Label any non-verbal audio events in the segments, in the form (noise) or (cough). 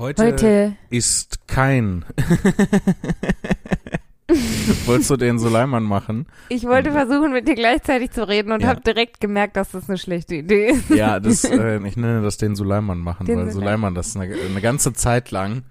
Heute, Heute ist kein. (laughs) Wolltest du den Suleiman machen? Ich wollte versuchen, mit dir gleichzeitig zu reden und Ja. habe direkt gemerkt, dass das eine schlechte Idee ist. Ja, das, äh, ich nenne das den Suleiman machen, Den weil Suleiman. Das eine, eine ganze Zeit lang,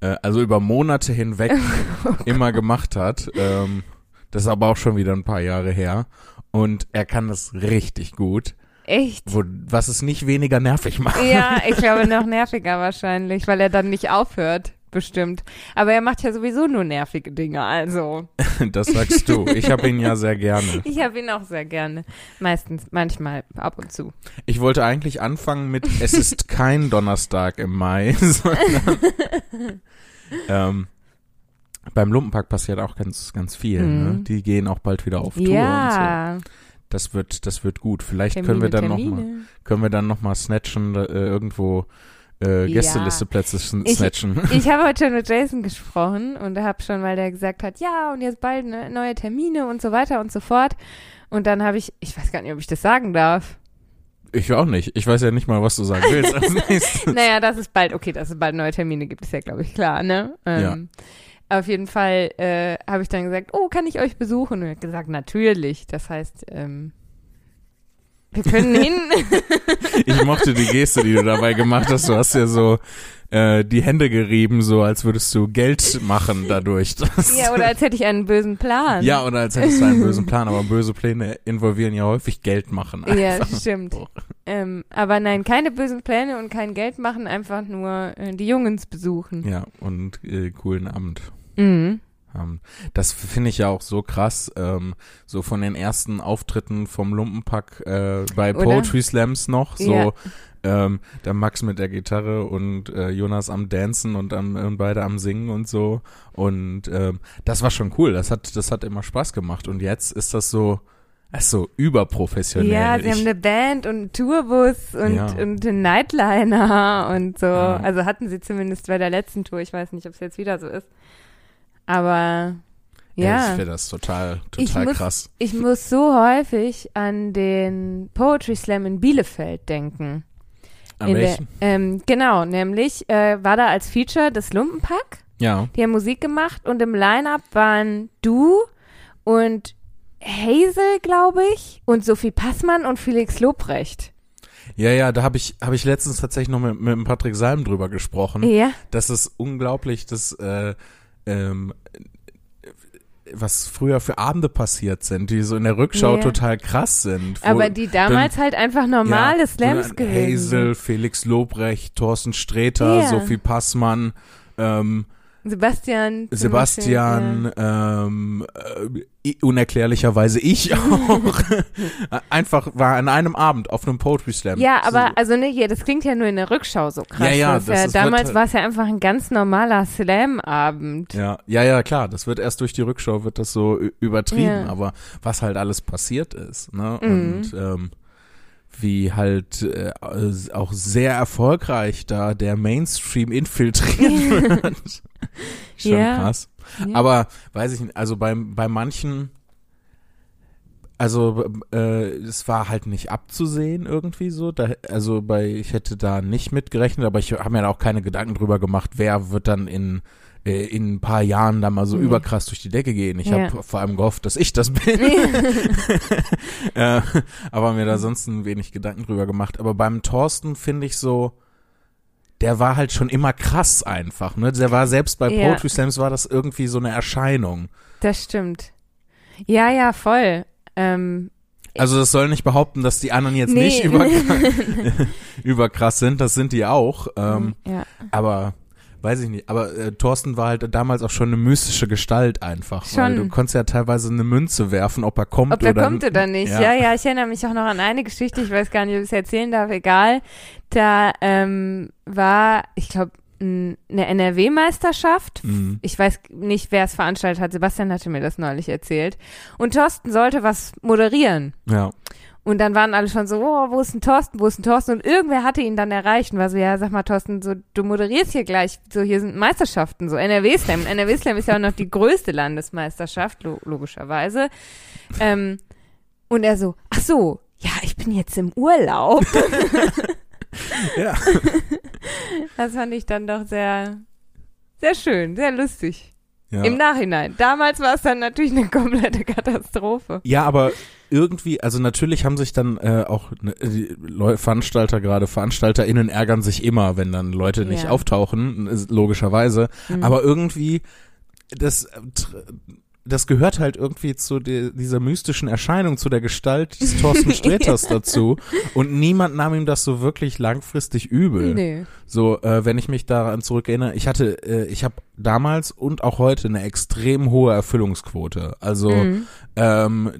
äh, also über Monate hinweg (laughs) Oh immer gemacht hat. Ähm, das ist aber auch schon wieder ein paar Jahre her. Und er kann das richtig gut, Echt? wo, was es nicht weniger nervig macht. Ja, (laughs) ich glaube noch nerviger wahrscheinlich, weil er dann nicht aufhört. Bestimmt. Aber er macht ja sowieso nur nervige Dinge, also. (laughs) Das sagst du. Ich habe ihn ja sehr gerne. (laughs) Ich habe ihn auch sehr gerne. Meistens, manchmal, ab und zu. Ich wollte eigentlich anfangen mit Es ist kein Donnerstag im Mai, sondern ähm, beim Lumpenpack passiert auch ganz, ganz viel. Mhm. Ne? Die gehen auch bald wieder auf Tour und so. Ja. Das wird, das wird gut. Vielleicht Termine, können wir dann Termine. noch mal, können wir dann noch mal snatchen äh, irgendwo äh, Ja. Gästelisteplätze Ich- snatchen. (laughs) Ich habe heute schon mit (laughs) Jason gesprochen und habe schon, weil der gesagt hat, ja, und jetzt bald ne, neue Termine und so weiter und so fort. Und dann habe ich, ich weiß gar nicht, ob ich das sagen darf. Ich auch nicht. Ich weiß ja nicht mal, was du sagen willst (laughs) als nächstes. naja, das ist bald, okay, dass es bald neue Termine gibt, ist ja, glaube ich, klar, ne? Ähm, Auf jeden Fall äh, habe ich dann gesagt, oh, kann ich euch besuchen? Und er hat gesagt, natürlich. Das heißt, ähm, wir (laughs) können hin. Ich mochte die Geste, die du dabei gemacht hast. Du hast ja so äh, die Hände gerieben, so als würdest du Geld machen dadurch. (laughs) Ja, oder als hätte ich einen bösen Plan. ja, oder als hättest du einen bösen (laughs) Plan, aber böse Pläne involvieren ja häufig Geld machen. Ja, einfach. stimmt. Ähm, aber nein, keine bösen Pläne und kein Geld machen, einfach nur äh, die Jungens besuchen. Ja, und äh, coolen Abend Mhm. haben. Das finde ich ja auch so krass, ähm, so von den ersten Auftritten vom Lumpenpack äh, bei Oder? Poetry Slams noch, so Ja. ähm, der Max mit der Gitarre und äh, Jonas am Dancen und, am, und beide am Singen und so. Und ähm, das war schon cool. Das hat, das hat immer Spaß gemacht. Und jetzt ist das so, ist so überprofessionell. Ja, sie haben eine Band und einen Tourbus und, Ja. und einen Nightliner und so. Ja. Also hatten sie zumindest bei der letzten Tour. Ich weiß nicht, ob es jetzt wieder so ist. Aber Ey, ja. ich finde das total, Ich total muss- krass. Ich muss so häufig an den Poetry Slam in Bielefeld denken. An der, ähm, genau, nämlich äh, war da als Feature das Lumpenpack. Ja. Die haben Musik gemacht und im Line-Up waren du und Hazel, glaube ich, und Sophie Passmann und Felix Lobrecht. Ja, ja, da habe ich, habe ich letztens tatsächlich noch mit, mit Patrick Salm drüber gesprochen. Ja, Das ist unglaublich, dass äh, ähm, was früher für Abende passiert sind, die so in der Rückschau Ja. total krass sind. aber die damals halt einfach normale ja, Slams gewesen Hazel. Felix Lobrecht, Thorsten Sträter, Ja. Sophie Passmann, ähm, Sebastian. Sebastian, ähm, äh, unerklärlicherweise ich (laughs) auch. (laughs) Einfach war an einem Abend auf einem Poetry Slam. Ja, So- aber also ne, das klingt ja nur in der Rückschau so krass. Ja, ja, das ist das ja, damals war es ja einfach ein ganz normaler Slam-Abend. Ja, ja, ja, klar. Das wird erst durch die Rückschau wird das so übertrieben, Ja. aber was halt alles passiert ist, ne? Mhm. Und ähm, wie halt äh, auch sehr erfolgreich da der Mainstream infiltriert (laughs) wird. Schon Ja. krass. Ja. Aber weiß ich nicht, also bei, bei manchen, also äh, es war halt nicht abzusehen irgendwie so. Da, also bei, ich hätte da nicht mitgerechnet, aber ich habe mir da auch keine Gedanken drüber gemacht, wer wird dann in äh, in ein paar Jahren da mal so Nee. überkrass durch die Decke gehen. Ich Ja. habe vor allem gehofft, dass ich das bin. (laughs) äh, aber mir da sonst ein wenig Gedanken drüber gemacht. Aber beim Thorsten finde ich so, der war halt schon immer krass einfach. Ne? Der war selbst bei Ja. Poetry Slams war das irgendwie so eine Erscheinung. Das stimmt. Ja, ja, voll. Ähm, Also das soll nicht behaupten, dass die anderen jetzt nee. nicht überkrass, (laughs) (laughs) überkrass sind. Das sind die auch. Ähm, ja. aber weiß ich nicht. Aber äh, Thorsten war halt damals auch schon eine mystische Gestalt einfach. Weil Schon. du konntest ja teilweise eine Münze werfen, ob er kommt Ob er oder kommt oder nicht. Ja. Ja. ja, ich erinnere mich auch noch an eine Geschichte, ich weiß gar nicht, ob ich es erzählen darf, egal. Da ähm, war, ich glaube, eine NRW-Meisterschaft. Mhm. Ich weiß nicht, wer es veranstaltet hat. Sebastian hatte mir das neulich erzählt. Und Thorsten sollte was moderieren. Ja. Und dann waren alle schon so, oh, wo ist denn Thorsten, wo ist denn Thorsten? Und irgendwer hatte ihn dann erreicht und war so, ja, sag mal, Thorsten, so, du moderierst hier gleich, so, hier sind Meisterschaften, so NRW-Slam. NRW-Slam ist ja auch noch die größte Landesmeisterschaft, lo logischerweise. Ähm, und er so, ach so, ja, ich bin jetzt im Urlaub. (laughs) Ja. (laughs) Das fand ich dann doch sehr, sehr schön, sehr lustig. Ja. Im Nachhinein. Damals war es dann natürlich eine komplette Katastrophe. Ja, aber irgendwie, also natürlich haben sich dann äh, auch die Leu Veranstalter, gerade VeranstalterInnen ärgern sich immer, wenn dann Leute nicht Ja. auftauchen, äh, logischerweise. Mhm. Aber irgendwie, das, äh, das gehört halt irgendwie zu de, dieser mystischen Erscheinung, zu der Gestalt des Thorsten Sträters (laughs) dazu. Und niemand nahm ihm das so wirklich langfristig übel. Nee. So, äh, wenn ich mich daran zurückerinnere, ich hatte, äh, ich habe damals und auch heute eine extrem hohe Erfüllungsquote. Also, Mhm. ähm,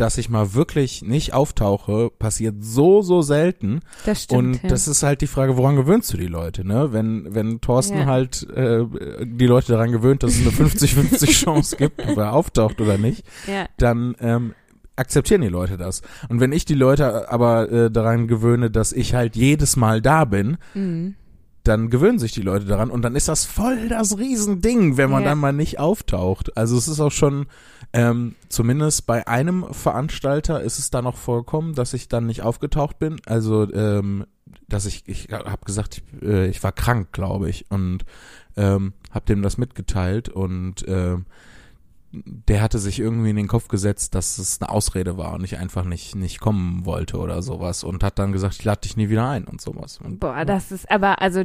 dass ich mal wirklich nicht auftauche, passiert so, so selten. Das stimmt. und ja. das ist halt die Frage, woran gewöhnst du die Leute, ne? Wenn, wenn Thorsten Ja. halt äh, die Leute daran gewöhnt, dass es eine 50-50 (laughs) Chance gibt, ob er auftaucht oder nicht, ja. dann ähm, akzeptieren die Leute das. Und wenn ich die Leute aber äh, daran gewöhne, dass ich halt jedes Mal da bin, Mhm. Dann gewöhnen sich die Leute daran und dann ist das voll das Riesending, wenn man Ja. dann mal nicht auftaucht. Also es ist auch schon, ähm, zumindest bei einem Veranstalter ist es da noch vorgekommen, dass ich dann nicht aufgetaucht bin. Also, ähm, dass ich, ich habe gesagt, ich, äh, ich war krank, glaube ich, und ähm, habe dem das mitgeteilt und ähm, der hatte sich irgendwie in den Kopf gesetzt, dass es eine Ausrede war und ich einfach nicht nicht kommen wollte oder sowas und hat dann gesagt, ich lade dich nie wieder ein und sowas. Und, Boah, das ist aber, also,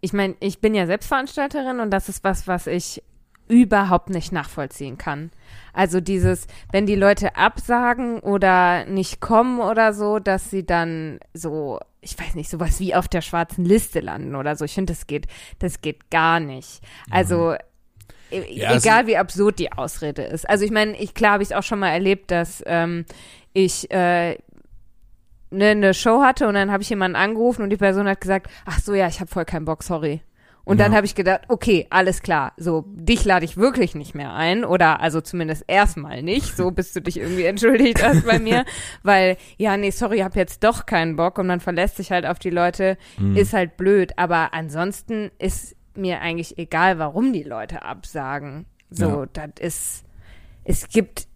ich meine, ich bin ja Selbstveranstalterin und das ist was, was ich überhaupt nicht nachvollziehen kann. Also dieses, wenn die Leute absagen oder nicht kommen oder so, dass sie dann so, ich weiß nicht, sowas wie auf der schwarzen Liste landen oder so. Ich finde, das geht, das geht gar nicht. Also, e- Ja, also- egal wie absurd die Ausrede ist. Also ich meine, ich klar habe ich es auch schon mal erlebt, dass ähm, ich äh, ne, eine Show hatte und dann habe ich jemanden angerufen und die Person hat gesagt, ach so, ja, ich habe voll keinen Bock, sorry. Und dann Ja. habe ich gedacht, okay, alles klar, so dich lade ich wirklich nicht mehr ein oder also zumindest erstmal nicht, so bis du dich irgendwie entschuldigt hast bei mir, (laughs) weil ja, nee, sorry, ich habe jetzt doch keinen Bock und man verlässt sich halt auf die Leute, Mhm. ist halt blöd, aber ansonsten ist mir eigentlich egal, warum die Leute absagen. So, das ist es gibt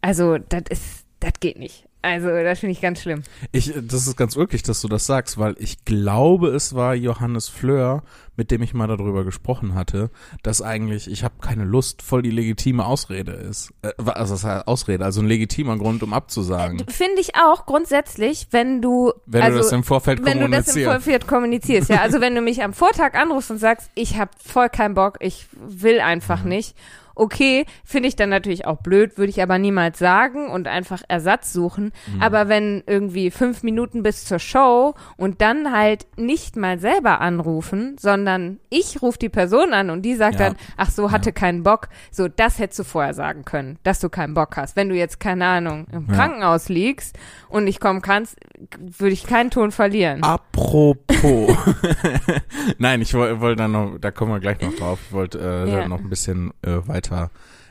also das ist das geht nicht. Also, das finde ich ganz schlimm. Ich, das ist ganz wirklich, dass du das sagst, weil ich glaube, es war Johannes Fleur, mit dem ich mal darüber gesprochen hatte, dass eigentlich, ich habe keine Lust, voll die legitime Ausrede ist. Äh, also das heißt Ausrede, also ein legitimer Grund, um abzusagen. Finde ich auch grundsätzlich, wenn du wenn also, du das im Vorfeld wenn du das im kommunizierst. Vorfeld kommunizierst, ja. Also wenn du mich am Vortag anrufst und sagst, ich habe voll keinen Bock, ich will einfach Mhm. nicht. Okay, finde ich dann natürlich auch blöd, würde ich aber niemals sagen und einfach Ersatz suchen. Mhm. Aber wenn irgendwie fünf Minuten bis zur Show und dann halt nicht mal selber anrufen, sondern ich rufe die Person an und die sagt Ja. dann, ach so, hatte keinen Bock. So, das hättest du vorher sagen können, dass du keinen Bock hast. Wenn du jetzt, keine Ahnung, im Ja. Krankenhaus liegst und nicht kommen kannst, würde ich keinen Ton verlieren. Apropos. (laughs) (laughs) Nein, ich wollte wollt dann noch, da kommen wir gleich noch drauf. Ich wollte äh, Ja. noch ein bisschen äh, weiter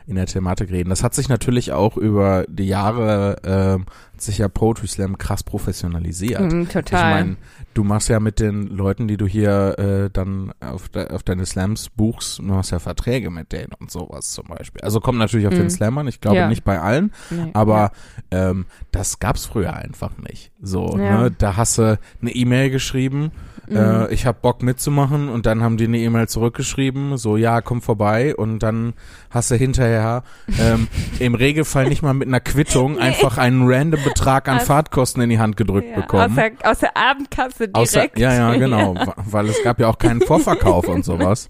in der Thematik reden. Das hat sich natürlich auch über die Jahre, ähm, hat sich ja Poetry Slam krass professionalisiert. Mhm, total. Ich meine, du machst ja mit den Leuten, die du hier äh, dann auf, de, auf deine Slams buchst, du hast ja Verträge mit denen und sowas zum Beispiel. Also kommt natürlich auf Mhm. den Slam an, ich glaube Ja. nicht bei allen, Nee, aber ähm, das gab's früher einfach nicht. So, Ja. ne? Da hast du eine E-Mail geschrieben, Mhm. äh, ich hab Bock mitzumachen und dann haben die eine E-Mail zurückgeschrieben, so ja, komm vorbei und dann hast du hinterher ähm, (laughs) im Regelfall nicht mal mit einer Quittung einfach einen random Betrag an Aus- Fahrtkosten in die Hand gedrückt ja, bekommen. aus, der, aus der Abendkasse direkt. Außer, ja, ja, genau, (laughs) wa- weil es gab ja auch keinen Vorverkauf und sowas.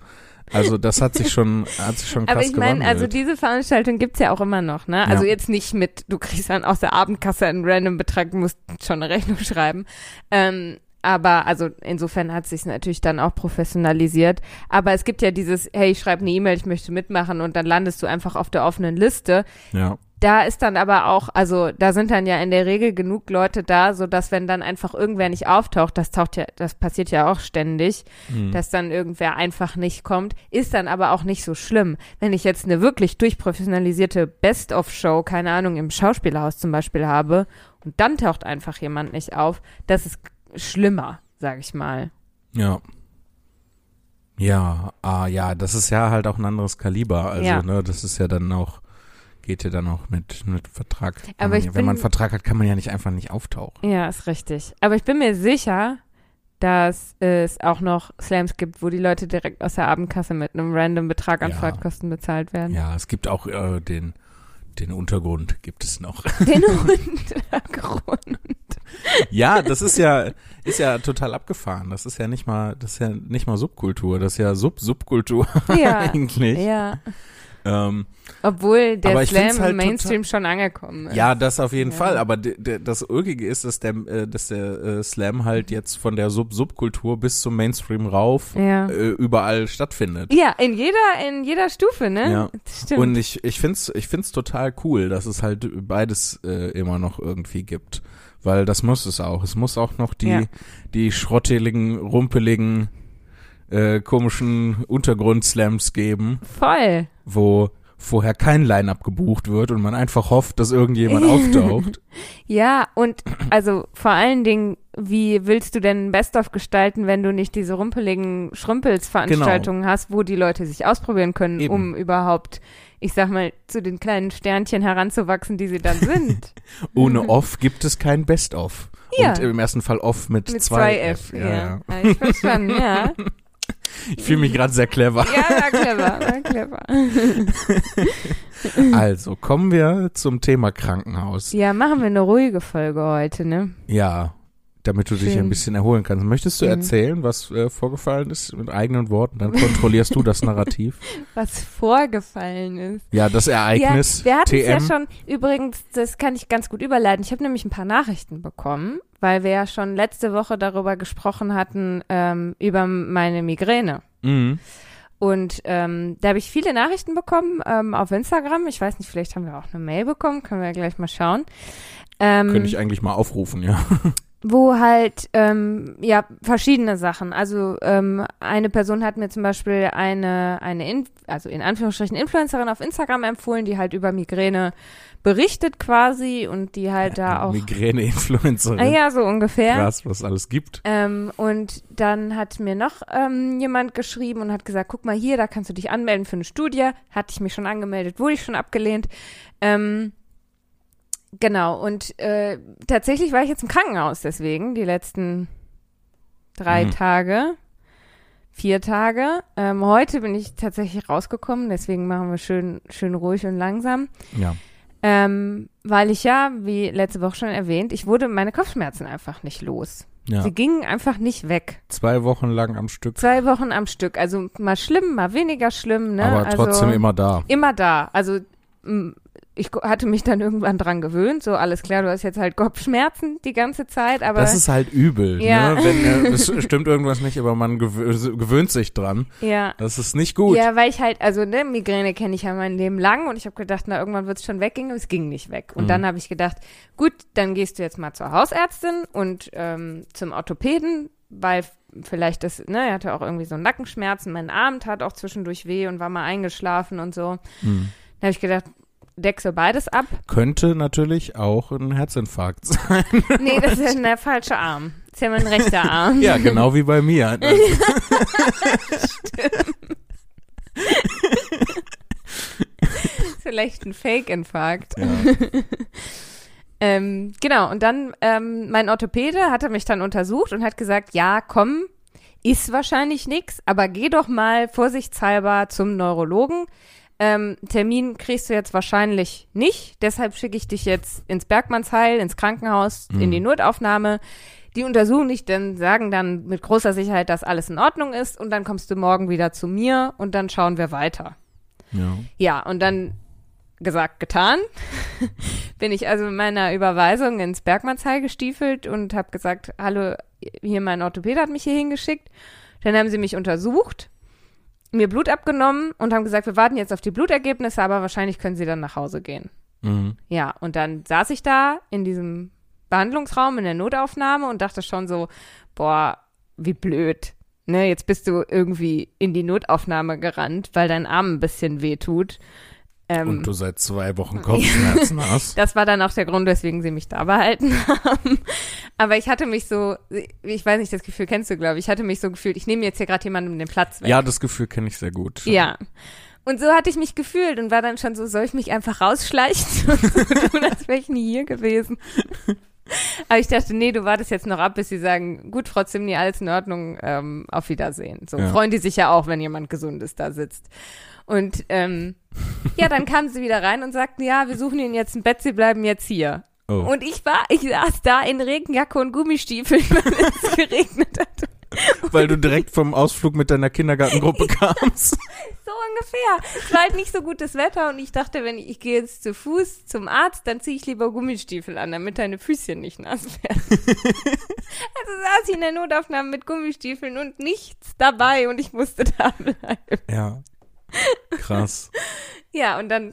Also das hat sich schon, hat sich schon krass Aber ich meine, also diese Veranstaltung gibt's ja auch immer noch, ne? Also Ja. jetzt nicht mit, du kriegst dann aus der Abendkasse einen random Betrag, musst schon eine Rechnung schreiben. Ähm, aber also insofern hat sich's natürlich dann auch professionalisiert. Aber es gibt ja dieses, hey, ich schreibe eine E-Mail, ich möchte mitmachen und dann landest du einfach auf der offenen Liste. ja, Da ist dann aber auch, also da sind dann ja in der Regel genug Leute da, so dass wenn dann einfach irgendwer nicht auftaucht, das taucht ja, das passiert ja auch ständig, hm. dass dann irgendwer einfach nicht kommt, ist dann aber auch nicht so schlimm. Wenn ich jetzt eine wirklich durchprofessionalisierte Best-of-Show, keine Ahnung, im Schauspielhaus zum Beispiel habe und dann taucht einfach jemand nicht auf, das ist schlimmer, sag ich mal. Ja. Ja, ah, ja, das ist ja halt auch ein anderes Kaliber. Also, Ja. ne, das ist ja dann auch, geht ja dann auch mit, mit Vertrag. Aber man, wenn man einen bin- Vertrag hat, kann man ja nicht einfach nicht auftauchen. Ja, ist richtig. Aber ich bin mir sicher, dass es auch noch Slams gibt, wo die Leute direkt aus der Abendkasse mit einem random Betrag an Ja. Fahrtkosten bezahlt werden. Ja, es gibt auch äh, den, den Untergrund, gibt es noch. Den (laughs) Untergrund. Ja, das ist ja, ist ja total abgefahren. Das ist ja nicht mal, das ist ja nicht mal Subkultur, das ist ja Sub-Subkultur Ja. (laughs) eigentlich. Ja. Ähm, Obwohl der Slam halt im Mainstream schon angekommen ist. ja, das auf jeden Ja. Fall. Aber das Ulkige ist, dass der, äh, dass der äh, Slam halt jetzt von der Sub-Subkultur bis zum Mainstream rauf Ja. äh, überall stattfindet. Ja, in jeder, in jeder Stufe, ne? Ja. Stimmt. Und ich, ich find's, ich find's total cool, dass es halt beides äh, immer noch irgendwie gibt. Weil das muss es auch. Es muss auch noch die, Ja. die schrotteligen, rumpeligen, äh, komischen Untergrund-Slams geben, Voll. wo vorher kein Line-Up gebucht wird und man einfach hofft, dass irgendjemand (laughs) auftaucht. Ja, und also vor allen Dingen, wie willst du denn Best-of gestalten, wenn du nicht diese rumpeligen Schrumpels-Veranstaltungen hast, wo die Leute sich ausprobieren können, Genau. Eben. um überhaupt, ich sag mal, zu den kleinen Sternchen heranzuwachsen, die sie dann sind. (laughs) Ohne Off gibt es kein Best-of. Ja. Und im ersten Fall Off mit, Mit zwei zwei F. F. Ja, ja. Ja, ich verstanden, ja. Ich (laughs) fühle mich gerade sehr clever. Ja, war clever, war clever. (laughs) Also, kommen wir zum Thema Krankenhaus. Ja, machen wir eine ruhige Folge heute, ne? Ja, damit du dich Schön. ein bisschen erholen kannst. Möchtest du Mhm. erzählen, was äh, vorgefallen ist mit eigenen Worten? Dann kontrollierst du das Narrativ. (laughs) Was vorgefallen ist. Ja, das Ereignis Ja, wir hatten es TM. ja schon, übrigens, das kann ich ganz gut überleiten. Ich habe nämlich ein paar Nachrichten bekommen, weil wir ja schon letzte Woche darüber gesprochen hatten, ähm, über meine Migräne. Mhm. Und ähm, da habe ich viele Nachrichten bekommen ähm, auf Instagram. Ich weiß nicht, vielleicht haben wir auch eine Mail bekommen, können wir ja gleich mal schauen. Ähm, Könnte ich eigentlich mal aufrufen, ja. (laughs) wo halt ähm, ja verschiedene Sachen. Also ähm, eine Person hat mir zum Beispiel eine eine in, also in Anführungsstrichen Influencerin auf Instagram empfohlen, die halt über Migräne berichtet quasi und die halt da auch Migräne-Influencerin. ah, ja so ungefähr. Krass, was es alles gibt. Ähm, und dann hat mir noch ähm, jemand geschrieben und hat gesagt, guck mal hier, da kannst du dich anmelden für eine Studie. Hatte ich mich schon angemeldet, wurde ich schon abgelehnt. Ähm, genau, und äh, tatsächlich war ich jetzt im Krankenhaus deswegen, die letzten drei Mhm. Tage, vier Tage. Ähm, heute bin ich tatsächlich rausgekommen, deswegen machen wir schön, schön ruhig und langsam. Ja. Ähm, weil ich ja, wie letzte Woche schon erwähnt, ich wurde meine Kopfschmerzen einfach nicht los. ja. Sie gingen einfach nicht weg. Zwei Wochen lang am Stück, Zwei Wochen am Stück. Also mal schlimm, mal weniger schlimm, ne? aber also, trotzdem immer da. immer da. Also ich hatte mich dann irgendwann dran gewöhnt. So, alles klar, du hast jetzt halt Kopfschmerzen die ganze Zeit, aber Das ist halt übel, Ja. ne? Wenn, äh, (laughs) es stimmt irgendwas nicht, aber man gewö gewöhnt sich dran. ja. Das ist nicht gut. Ja, weil ich halt, also ne, Migräne kenne ich ja mein Leben lang und ich habe gedacht, na, irgendwann wird es schon weggehen, aber es ging nicht weg. Und Mhm. dann habe ich gedacht, gut, dann gehst du jetzt mal zur Hausärztin und ähm, zum Orthopäden, weil vielleicht das, ne, er hatte auch irgendwie so Nackenschmerzen, mein Arm tat auch zwischendurch weh und war mal eingeschlafen und so. Hm. Dann habe ich gedacht, deck so beides ab. Könnte natürlich auch ein Herzinfarkt (laughs) sein. Nee, das ist ja der falsche Arm. Das ist ja mein rechter Arm. ja, genau wie bei mir. (laughs) (laughs) Vielleicht ein Fake-Infarkt. Ja. Ähm, genau, und dann ähm, mein Orthopäde hatte mich dann untersucht und hat gesagt, ja, komm, ist wahrscheinlich nix, aber geh doch mal vorsichtshalber zum Neurologen. Ähm, Termin kriegst du jetzt wahrscheinlich nicht, deshalb schicke ich dich jetzt ins Bergmannsheil, ins Krankenhaus, in Mhm. die Notaufnahme. Die untersuchen dich, dann sagen dann mit großer Sicherheit, dass alles in Ordnung ist und dann kommst du morgen wieder zu mir und dann schauen wir weiter. ja. Ja, und dann gesagt, getan. (laughs) Bin ich also mit meiner Überweisung ins Bergmannsheil gestiefelt und habe gesagt, hallo, hier mein Orthopäde hat mich hier hingeschickt. Dann haben sie mich untersucht, mir Blut abgenommen und haben gesagt, wir warten jetzt auf die Blutergebnisse, aber wahrscheinlich können sie dann nach Hause gehen. Mhm. Ja, und dann saß ich da in diesem Behandlungsraum in der Notaufnahme und dachte schon so, boah, wie blöd. Ne, jetzt bist du irgendwie in die Notaufnahme gerannt, weil dein Arm ein bisschen weh tut. Ähm, Und du seit zwei Wochen (laughs) Kopfschmerzen hast. das war dann auch der Grund, weswegen sie mich da behalten (laughs) haben. Aber ich hatte mich so, ich weiß nicht, das Gefühl kennst du, glaube ich, ich hatte mich so gefühlt, ich nehme jetzt hier gerade jemandem den Platz weg. Ja, das Gefühl kenne ich sehr gut. Ja. Und so hatte ich mich gefühlt und war dann schon so, soll ich mich einfach rausschleichen (laughs) und so tun, als wäre ich nie hier gewesen. Aber ich dachte, nee, du wartest jetzt noch ab, bis sie sagen, gut, Frau Zimni, alles in Ordnung, ähm, auf Wiedersehen. So Ja. freuen die sich ja auch, wenn jemand Gesundes da sitzt. Und ähm, ja, dann kamen sie wieder rein und sagten, ja, wir suchen ihnen jetzt ein Bett, sie bleiben jetzt hier. Oh. Und ich war, ich saß da in Regenjacke und Gummistiefeln, (laughs) weil es geregnet hat. Weil du direkt vom Ausflug mit deiner Kindergartengruppe (laughs) kamst. So ungefähr. Es war halt nicht so gutes Wetter und ich dachte, wenn ich, ich gehe jetzt zu Fuß zum Arzt, dann ziehe ich lieber Gummistiefel an, damit deine Füßchen nicht nass werden. (laughs) also saß ich in der Notaufnahme mit Gummistiefeln und nichts dabei und ich musste da bleiben. Ja. Krass. Ja, und dann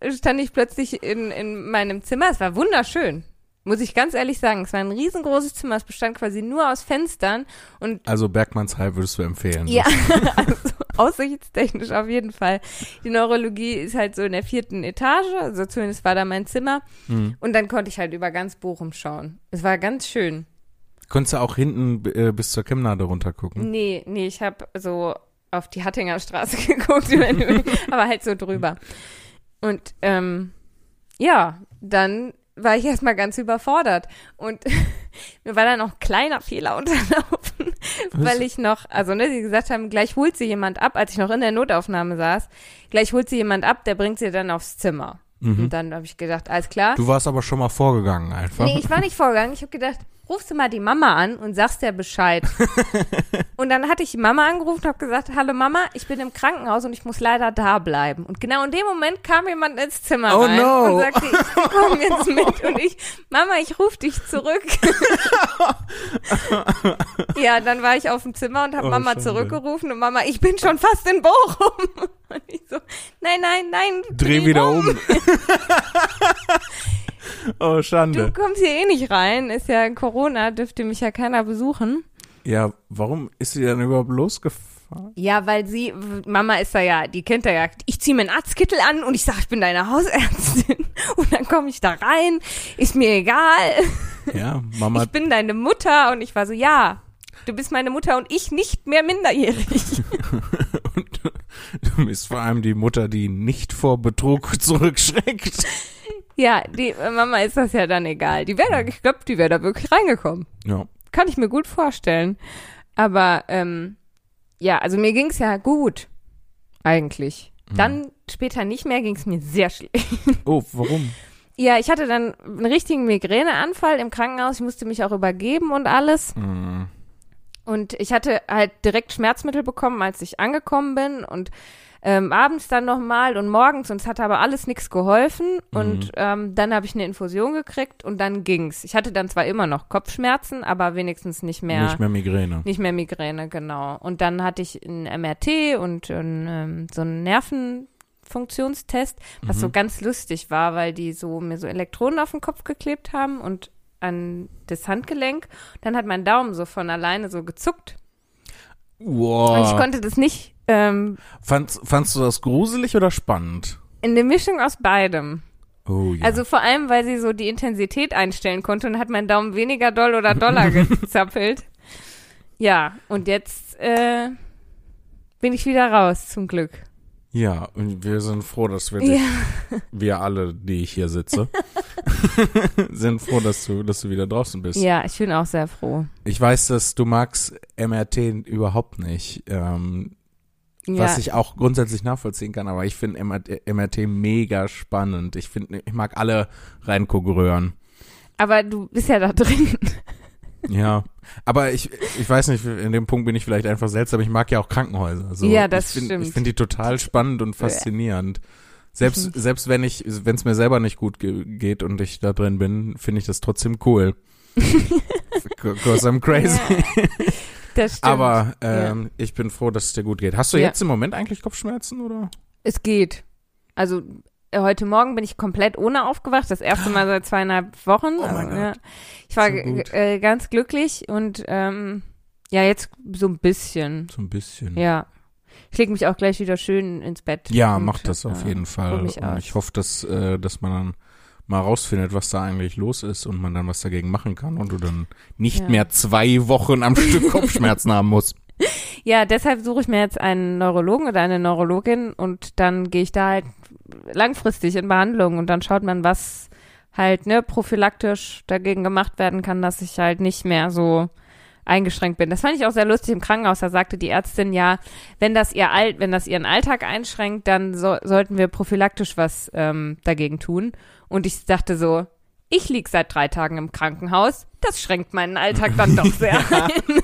äh, stand ich plötzlich in, in meinem Zimmer. Es war wunderschön. Muss ich ganz ehrlich sagen, es war ein riesengroßes Zimmer. Es bestand quasi nur aus Fenstern und Also Bergmannsheil würdest du empfehlen. Ja, (laughs) also aussichtstechnisch auf jeden Fall. Die Neurologie ist halt so in der vierten Etage, also zumindest war da mein Zimmer. Hm. Und dann konnte ich halt über ganz Bochum schauen. Es war ganz schön. Konntest du auch hinten äh, bis zur Chemnade runter gucken? Nee, nee, ich habe so auf die Hattinger Straße (laughs) geguckt, (laughs) aber halt so drüber. Und ähm, ja, dann war ich erstmal ganz überfordert. Und (laughs) mir war dann auch ein kleiner Fehler unterlaufen, weil ich noch, also ne, sie gesagt haben, gleich holt sie jemand ab, als ich noch in der Notaufnahme saß, gleich holt sie jemand ab, der bringt sie dann aufs Zimmer. Und dann habe ich gedacht, alles klar. Du warst aber schon mal vorgegangen einfach. Nee, ich war nicht vorgegangen. Ich habe gedacht, rufst du mal die Mama an und sagst der Bescheid. (laughs) und dann hatte ich die Mama angerufen und habe gesagt, hallo Mama, ich bin im Krankenhaus und ich muss leider da bleiben. Und genau in dem Moment kam jemand ins Zimmer Oh rein no. und sagte, ich komm jetzt (laughs) mit. Und ich, Mama, ich rufe dich zurück. (laughs) ja, dann war ich auf dem Zimmer und habe Oh, Mama zurückgerufen und Mama, ich bin schon fast in Bochum. Und ich so, nein, nein, nein. Dreh wieder um. (laughs) oh, Du Schande. kommst hier eh nicht rein. Ist ja Corona, dürfte mich ja keiner besuchen. Ja, warum ist sie dann überhaupt losgefahren? Ja, weil sie, Mama ist da ja, die kennt da ja, ich ziehe mir einen Arztkittel an und ich sage, ich bin deine Hausärztin. (laughs) Und dann komme ich da rein, ist mir egal. (laughs) Ja, Mama, Ich bin deine Mutter und ich war so, ja, du bist meine Mutter und ich nicht mehr minderjährig. und du bist vor allem die Mutter, die nicht vor Betrug zurückschreckt. Ja, die äh, Mama ist das ja dann egal. Die wäre da, ich glaube, die wäre da wirklich reingekommen. Ja. Kann ich mir gut vorstellen. Aber ähm, ja, also mir ging's ja gut. Eigentlich. Dann später nicht mehr ging's mir sehr schlecht. (laughs) Oh, warum? Ja, ich hatte dann einen richtigen Migräneanfall im Krankenhaus. Ich musste mich auch übergeben und alles. Hm. Und ich hatte halt direkt Schmerzmittel bekommen, als ich angekommen bin. Und ähm, abends dann nochmal und morgens. Und es hat aber alles nichts geholfen. Und ähm, dann habe ich eine Infusion gekriegt und dann ging's. Ich hatte dann zwar immer noch Kopfschmerzen, aber wenigstens nicht mehr. Nicht mehr Migräne. Nicht mehr Migräne, genau. Und dann hatte ich ein MRT und ein, ähm, so einen Nervenfunktionstest, was Mhm. so ganz lustig war, weil die so mir so Elektroden auf den Kopf geklebt haben und an das Handgelenk. Dann hat mein Daumen so von alleine so gezuckt. Und ich Wow. konnte das nicht ähm, Fandst, fandst du das gruselig oder spannend? in der Mischung aus beidem. Oh ja. Also vor allem, weil sie so die Intensität einstellen konnte und hat mein Daumen weniger doll oder doller (laughs) gezappelt. Ja, und jetzt äh, bin ich wieder raus, zum Glück. ja, und wir sind froh, dass wir dich, Ja. wir alle, die ich hier sitze, (laughs) sind froh, dass du, dass du wieder draußen bist. Ja, ich bin auch sehr froh. Ich weiß, dass du magst MRT überhaupt nicht, ähm, Ja, was ich auch grundsätzlich nachvollziehen kann, aber ich finde MRT, MRT mega spannend. Ich finde, ich mag alle Reinguckröhren. aber du bist ja da drin. (laughs) Ja, aber ich, ich weiß nicht, in dem Punkt bin ich vielleicht einfach seltsam. Ich mag ja auch Krankenhäuser. So, Ja, das ich find, stimmt. Ich finde die total spannend und faszinierend. Selbst, Mhm. selbst wenn ich, wenn es mir selber nicht gut ge geht und ich da drin bin, finde ich das trotzdem cool. (laughs) Because I'm crazy. Ja, das stimmt. Aber ähm, ich bin froh, dass es dir gut geht. Hast du Ja. jetzt im Moment eigentlich Kopfschmerzen oder? es geht. Also äh, heute Morgen bin ich komplett ohne aufgewacht, das erste Mal seit zweieinhalb Wochen. Oh mein Also, Gott. Ja. Ich war So äh, ganz glücklich und ähm, ja, jetzt so ein bisschen. So ein bisschen. Ja. Ich leg mich auch gleich wieder schön ins Bett. Ja, mach das auf äh, jeden Fall. aus. ich hoffe, dass, äh, dass man dann mal rausfindet, was da eigentlich los ist und man dann was dagegen machen kann und du dann nicht Ja. mehr zwei Wochen am Stück (laughs) Kopfschmerzen haben musst. Ja, deshalb suche ich mir jetzt einen Neurologen oder eine Neurologin und dann gehe ich da halt langfristig in Behandlung und dann schaut man, was halt, ne, prophylaktisch dagegen gemacht werden kann, dass ich halt nicht mehr so eingeschränkt bin. Das fand ich auch sehr lustig im Krankenhaus. Da sagte die Ärztin ja, wenn das ihr Al wenn das ihren Alltag einschränkt, dann so sollten wir prophylaktisch was ähm, dagegen tun. Und ich dachte so, ich lieg seit drei Tagen im Krankenhaus. Das schränkt meinen Alltag dann doch sehr (laughs) ein.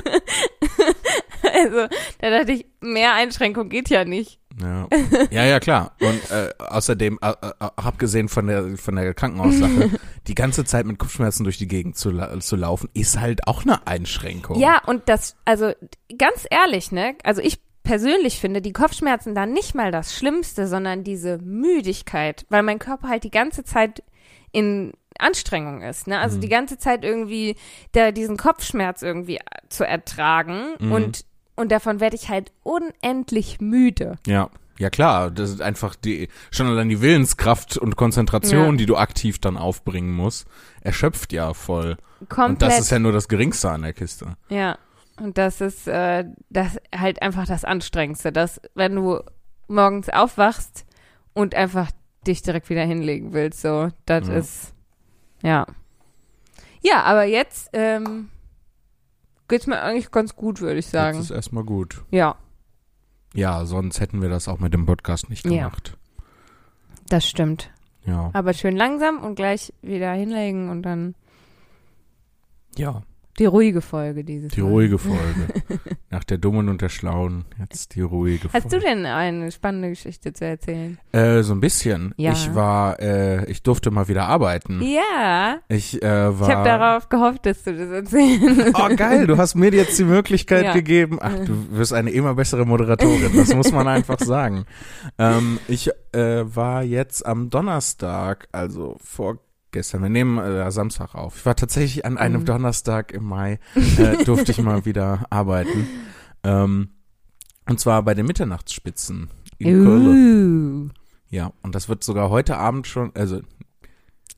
(laughs) also, da dachte ich, mehr Einschränkung geht ja nicht. Ja, ja, ja klar. Und äh, außerdem, äh, äh, abgesehen von der von der Krankenhaussache, (laughs) die ganze Zeit mit Kopfschmerzen durch die Gegend zu, la zu laufen, ist halt auch eine Einschränkung. Ja, und das, also ganz ehrlich, ne? Also ich persönlich finde die Kopfschmerzen dann nicht mal das Schlimmste, sondern diese Müdigkeit, weil mein Körper halt die ganze Zeit in Anstrengung ist, ne? Also Mhm. die ganze Zeit irgendwie der, diesen Kopfschmerz irgendwie zu ertragen Mhm. und und davon werde ich halt unendlich müde. Ja. Ja klar, das ist einfach die schon allein die Willenskraft und Konzentration, Ja. die du aktiv dann aufbringen musst, erschöpft ja voll. Komplett. Und das ist ja nur das Geringste an der Kiste. Ja, und das ist äh, das halt einfach das Anstrengendste, dass wenn du morgens aufwachst und einfach dich direkt wieder hinlegen willst, so, das Ja. ist ja. Ja, aber jetzt ähm, geht's mir eigentlich ganz gut, würde ich sagen. Das ist erstmal gut. Ja, Ja, sonst hätten wir das auch mit dem Podcast nicht Ja. gemacht. das stimmt. Ja. Aber schön langsam und gleich wieder hinlegen und dann Ja. Die ruhige Folge dieses Die Mal. ruhige Folge. (laughs) Nach der Dummen und der Schlauen, jetzt die ruhige Hast du Folge. denn eine spannende Geschichte zu erzählen? Äh, so ein bisschen. Ja. Ich war, äh, ich durfte mal wieder arbeiten. Ja, Ich äh, war. ich habe darauf gehofft, dass du das erzählst. (laughs) Oh geil, du hast mir jetzt die Möglichkeit Ja. gegeben. Ach, du wirst eine immer bessere Moderatorin, das muss man einfach sagen. (laughs) Ähm, ich äh, war jetzt am Donnerstag, also vorgestern, wir nehmen äh, Samstag auf. Ich war tatsächlich an einem Mhm. Donnerstag im Mai, (laughs) äh, durfte ich mal wieder arbeiten. Ähm, und zwar bei den Mitternachtsspitzen in Köln. Ja, und das wird sogar heute Abend schon, also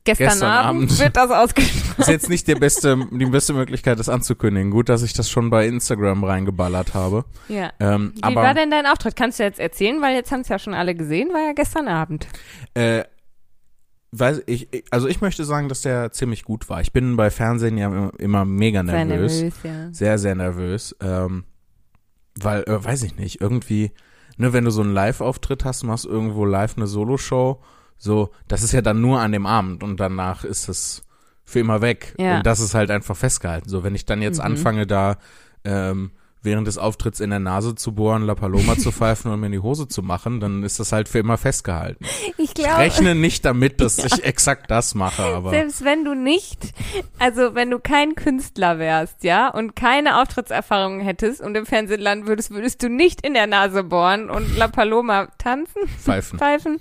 Gestern, Gestern Abend, Abend. wird das (laughs) ausgestrahlt. ist jetzt nicht der beste, die beste Möglichkeit, das anzukündigen. Gut, dass ich das schon bei Instagram reingeballert habe. Ja. Ähm, Wie aber war denn dein Auftritt? Kannst du jetzt erzählen, weil jetzt haben es ja schon alle gesehen, war ja gestern Abend. äh, weiß ich, also ich möchte sagen, dass der ziemlich gut war. Ich bin bei Fernsehen ja immer, mega nervös. nervös, ja. Sehr, sehr nervös. Ähm, weil, äh, weiß ich nicht, irgendwie, ne, wenn du so einen Live-Auftritt hast, machst irgendwo live eine Solo-Show, so, das ist ja dann nur an dem Abend und danach ist es für immer weg. Ja. Und das ist halt einfach festgehalten. So, wenn ich dann jetzt Mhm. anfange, da ähm, während des Auftritts in der Nase zu bohren, La Paloma zu pfeifen und mir in die Hose zu machen, dann ist das halt für immer festgehalten. Ich Ich glaube, rechne nicht damit, dass ich exakt das mache, aber selbst wenn du nicht, also wenn du kein Künstler wärst, ja, und keine Auftrittserfahrung hättest und im Fernsehen landen würdest, würdest du nicht in der Nase bohren und La Paloma tanzen, pfeifen, (laughs) pfeifen.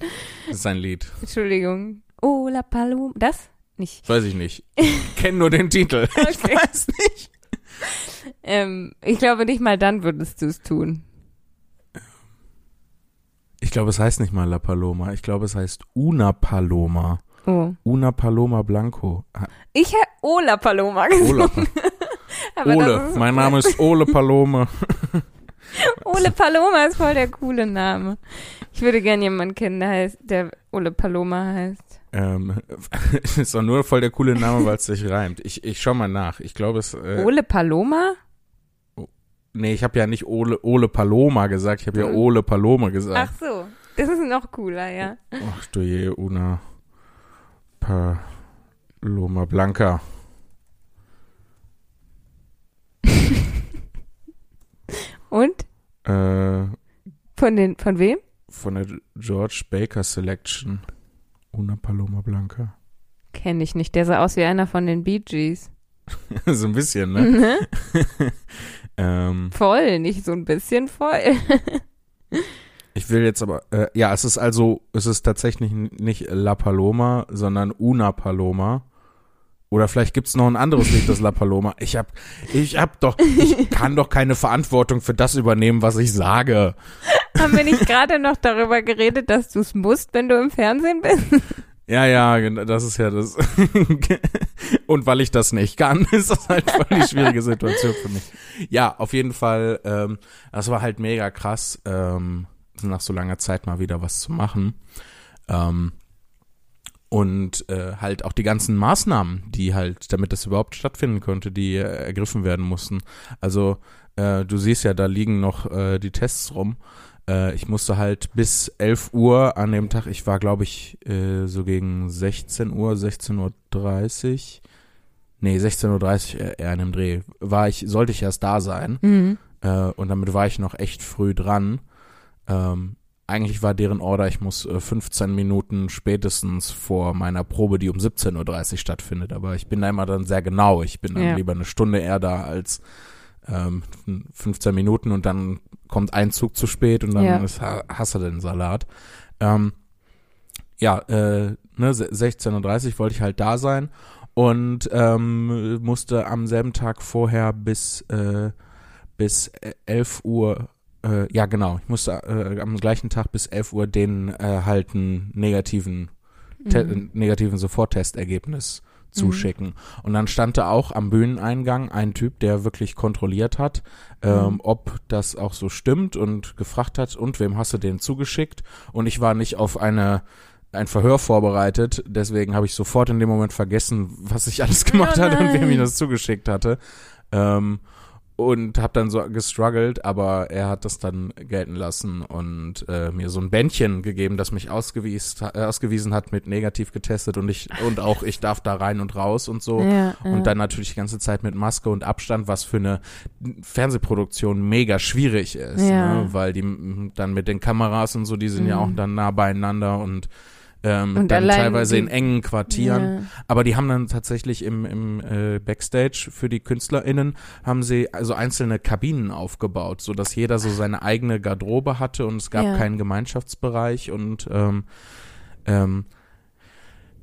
das ist ein Lied. Entschuldigung. Oh, La Paloma. Das? Nicht. Weiß ich nicht. Ich kenne nur den Titel. Ich Okay. weiß nicht. Ähm, ich glaube, nicht mal dann würdest du es tun. Ich glaube, es heißt nicht mal La Paloma. Ich glaube, es heißt Una Paloma. Oh. Una Paloma Blanco. Ich hätte Oh, La Paloma (laughs) aber das Ole. Mein Name ist Ole Palome. (laughs) Ole Paloma ist voll der coole Name. Ich würde gern jemanden kennen, der heißt, der Ole Paloma heißt. Ähm, (laughs) ist doch nur voll der coole Name, weil es sich reimt. Ich, ich schau mal nach. Ich glaube, es. Äh, Ole Paloma? nee, ich habe ja nicht Ole, Ole Paloma gesagt. Ich habe ja Mhm. Ole Palome Ach gesagt. so. Das ist noch cooler, ja. Ach du je, Una Paloma Blanca. (laughs) Und? Äh, Von den, von wem? Von der George Baker Selection. Una Paloma Blanca. Kenne ich nicht. Der sah aus wie einer von den Bee Gees. (laughs) so ein bisschen, ne? Ne? (laughs) ähm, Voll, nicht so ein bisschen voll. ich will jetzt aber, äh, ja, es ist also, es ist tatsächlich nicht La Paloma, sondern Una Paloma. Oder vielleicht gibt's noch ein anderes Lied, das La Paloma. Ich hab, ich hab doch, ich (laughs) kann doch keine Verantwortung für das übernehmen, was ich sage. Haben wir nicht gerade noch darüber geredet, dass du es musst, wenn du im Fernsehen bist? Ja, ja, das ist ja das. (laughs) Und weil ich das nicht kann, (laughs) ist das halt voll die schwierige Situation für mich. Ja, auf jeden Fall, ähm, das war halt mega krass, ähm, nach so langer Zeit mal wieder was zu machen. Ähm, und äh, halt auch die ganzen Maßnahmen, die halt, damit das überhaupt stattfinden konnte, die äh, ergriffen werden mussten. Also äh, du siehst ja, da liegen noch äh, die Tests rum. Äh, ich musste halt bis 11 Uhr an dem Tag, ich war glaube ich äh, so gegen 16 Uhr, 16.30 Uhr, nee 16.30 Uhr eher in dem Dreh, war ich, sollte ich erst da sein. Mhm. Äh, und damit war ich noch echt früh dran. Ähm, eigentlich war deren Order, ich muss äh, 15 Minuten spätestens vor meiner Probe, die um 17.30 Uhr stattfindet. Aber ich bin da immer dann sehr genau. Ich bin dann Ja. lieber eine Stunde eher da als ähm, 15 Minuten und dann kommt ein Zug zu spät und dann Ja. ist, ha- hast du den Salat. Ähm, ja, äh, ne, se- 16.30 Uhr wollte ich halt da sein und ähm, musste am selben Tag vorher bis, äh, bis äh, 11 Uhr, äh, ja genau, ich musste äh, am gleichen Tag bis 11 Uhr den äh, halt negativen, Mhm. negativen Soforttestergebnis zuschicken. Und dann stand da auch am Bühneneingang ein Typ, der wirklich kontrolliert hat, ähm, Mhm. ob das auch so stimmt und gefragt hat, und wem hast du den zugeschickt? Und ich war nicht auf eine ein Verhör vorbereitet, deswegen habe ich sofort in dem Moment vergessen, was ich alles (laughs) gemacht Oh hatte und wem ich das zugeschickt hatte. Ähm, und habe dann so gestruggelt, aber er hat das dann gelten lassen und äh, mir so ein Bändchen gegeben, das mich ausgewies, äh, ausgewiesen hat mit negativ getestet und ich und auch ich darf da rein und raus und so. Ja, ja. Und dann natürlich die ganze Zeit mit Maske und Abstand, was für eine Fernsehproduktion mega schwierig ist, Ja. ne? weil die dann mit den Kameras und so, die sind ja Mhm. auch dann nah beieinander und ähm, Und dann teilweise die- in engen Quartieren. Ja. Aber die haben dann tatsächlich im, im äh, Backstage für die KünstlerInnen haben sie also einzelne Kabinen aufgebaut, so dass jeder so seine eigene Garderobe hatte und es gab Ja. keinen Gemeinschaftsbereich und ähm, ähm,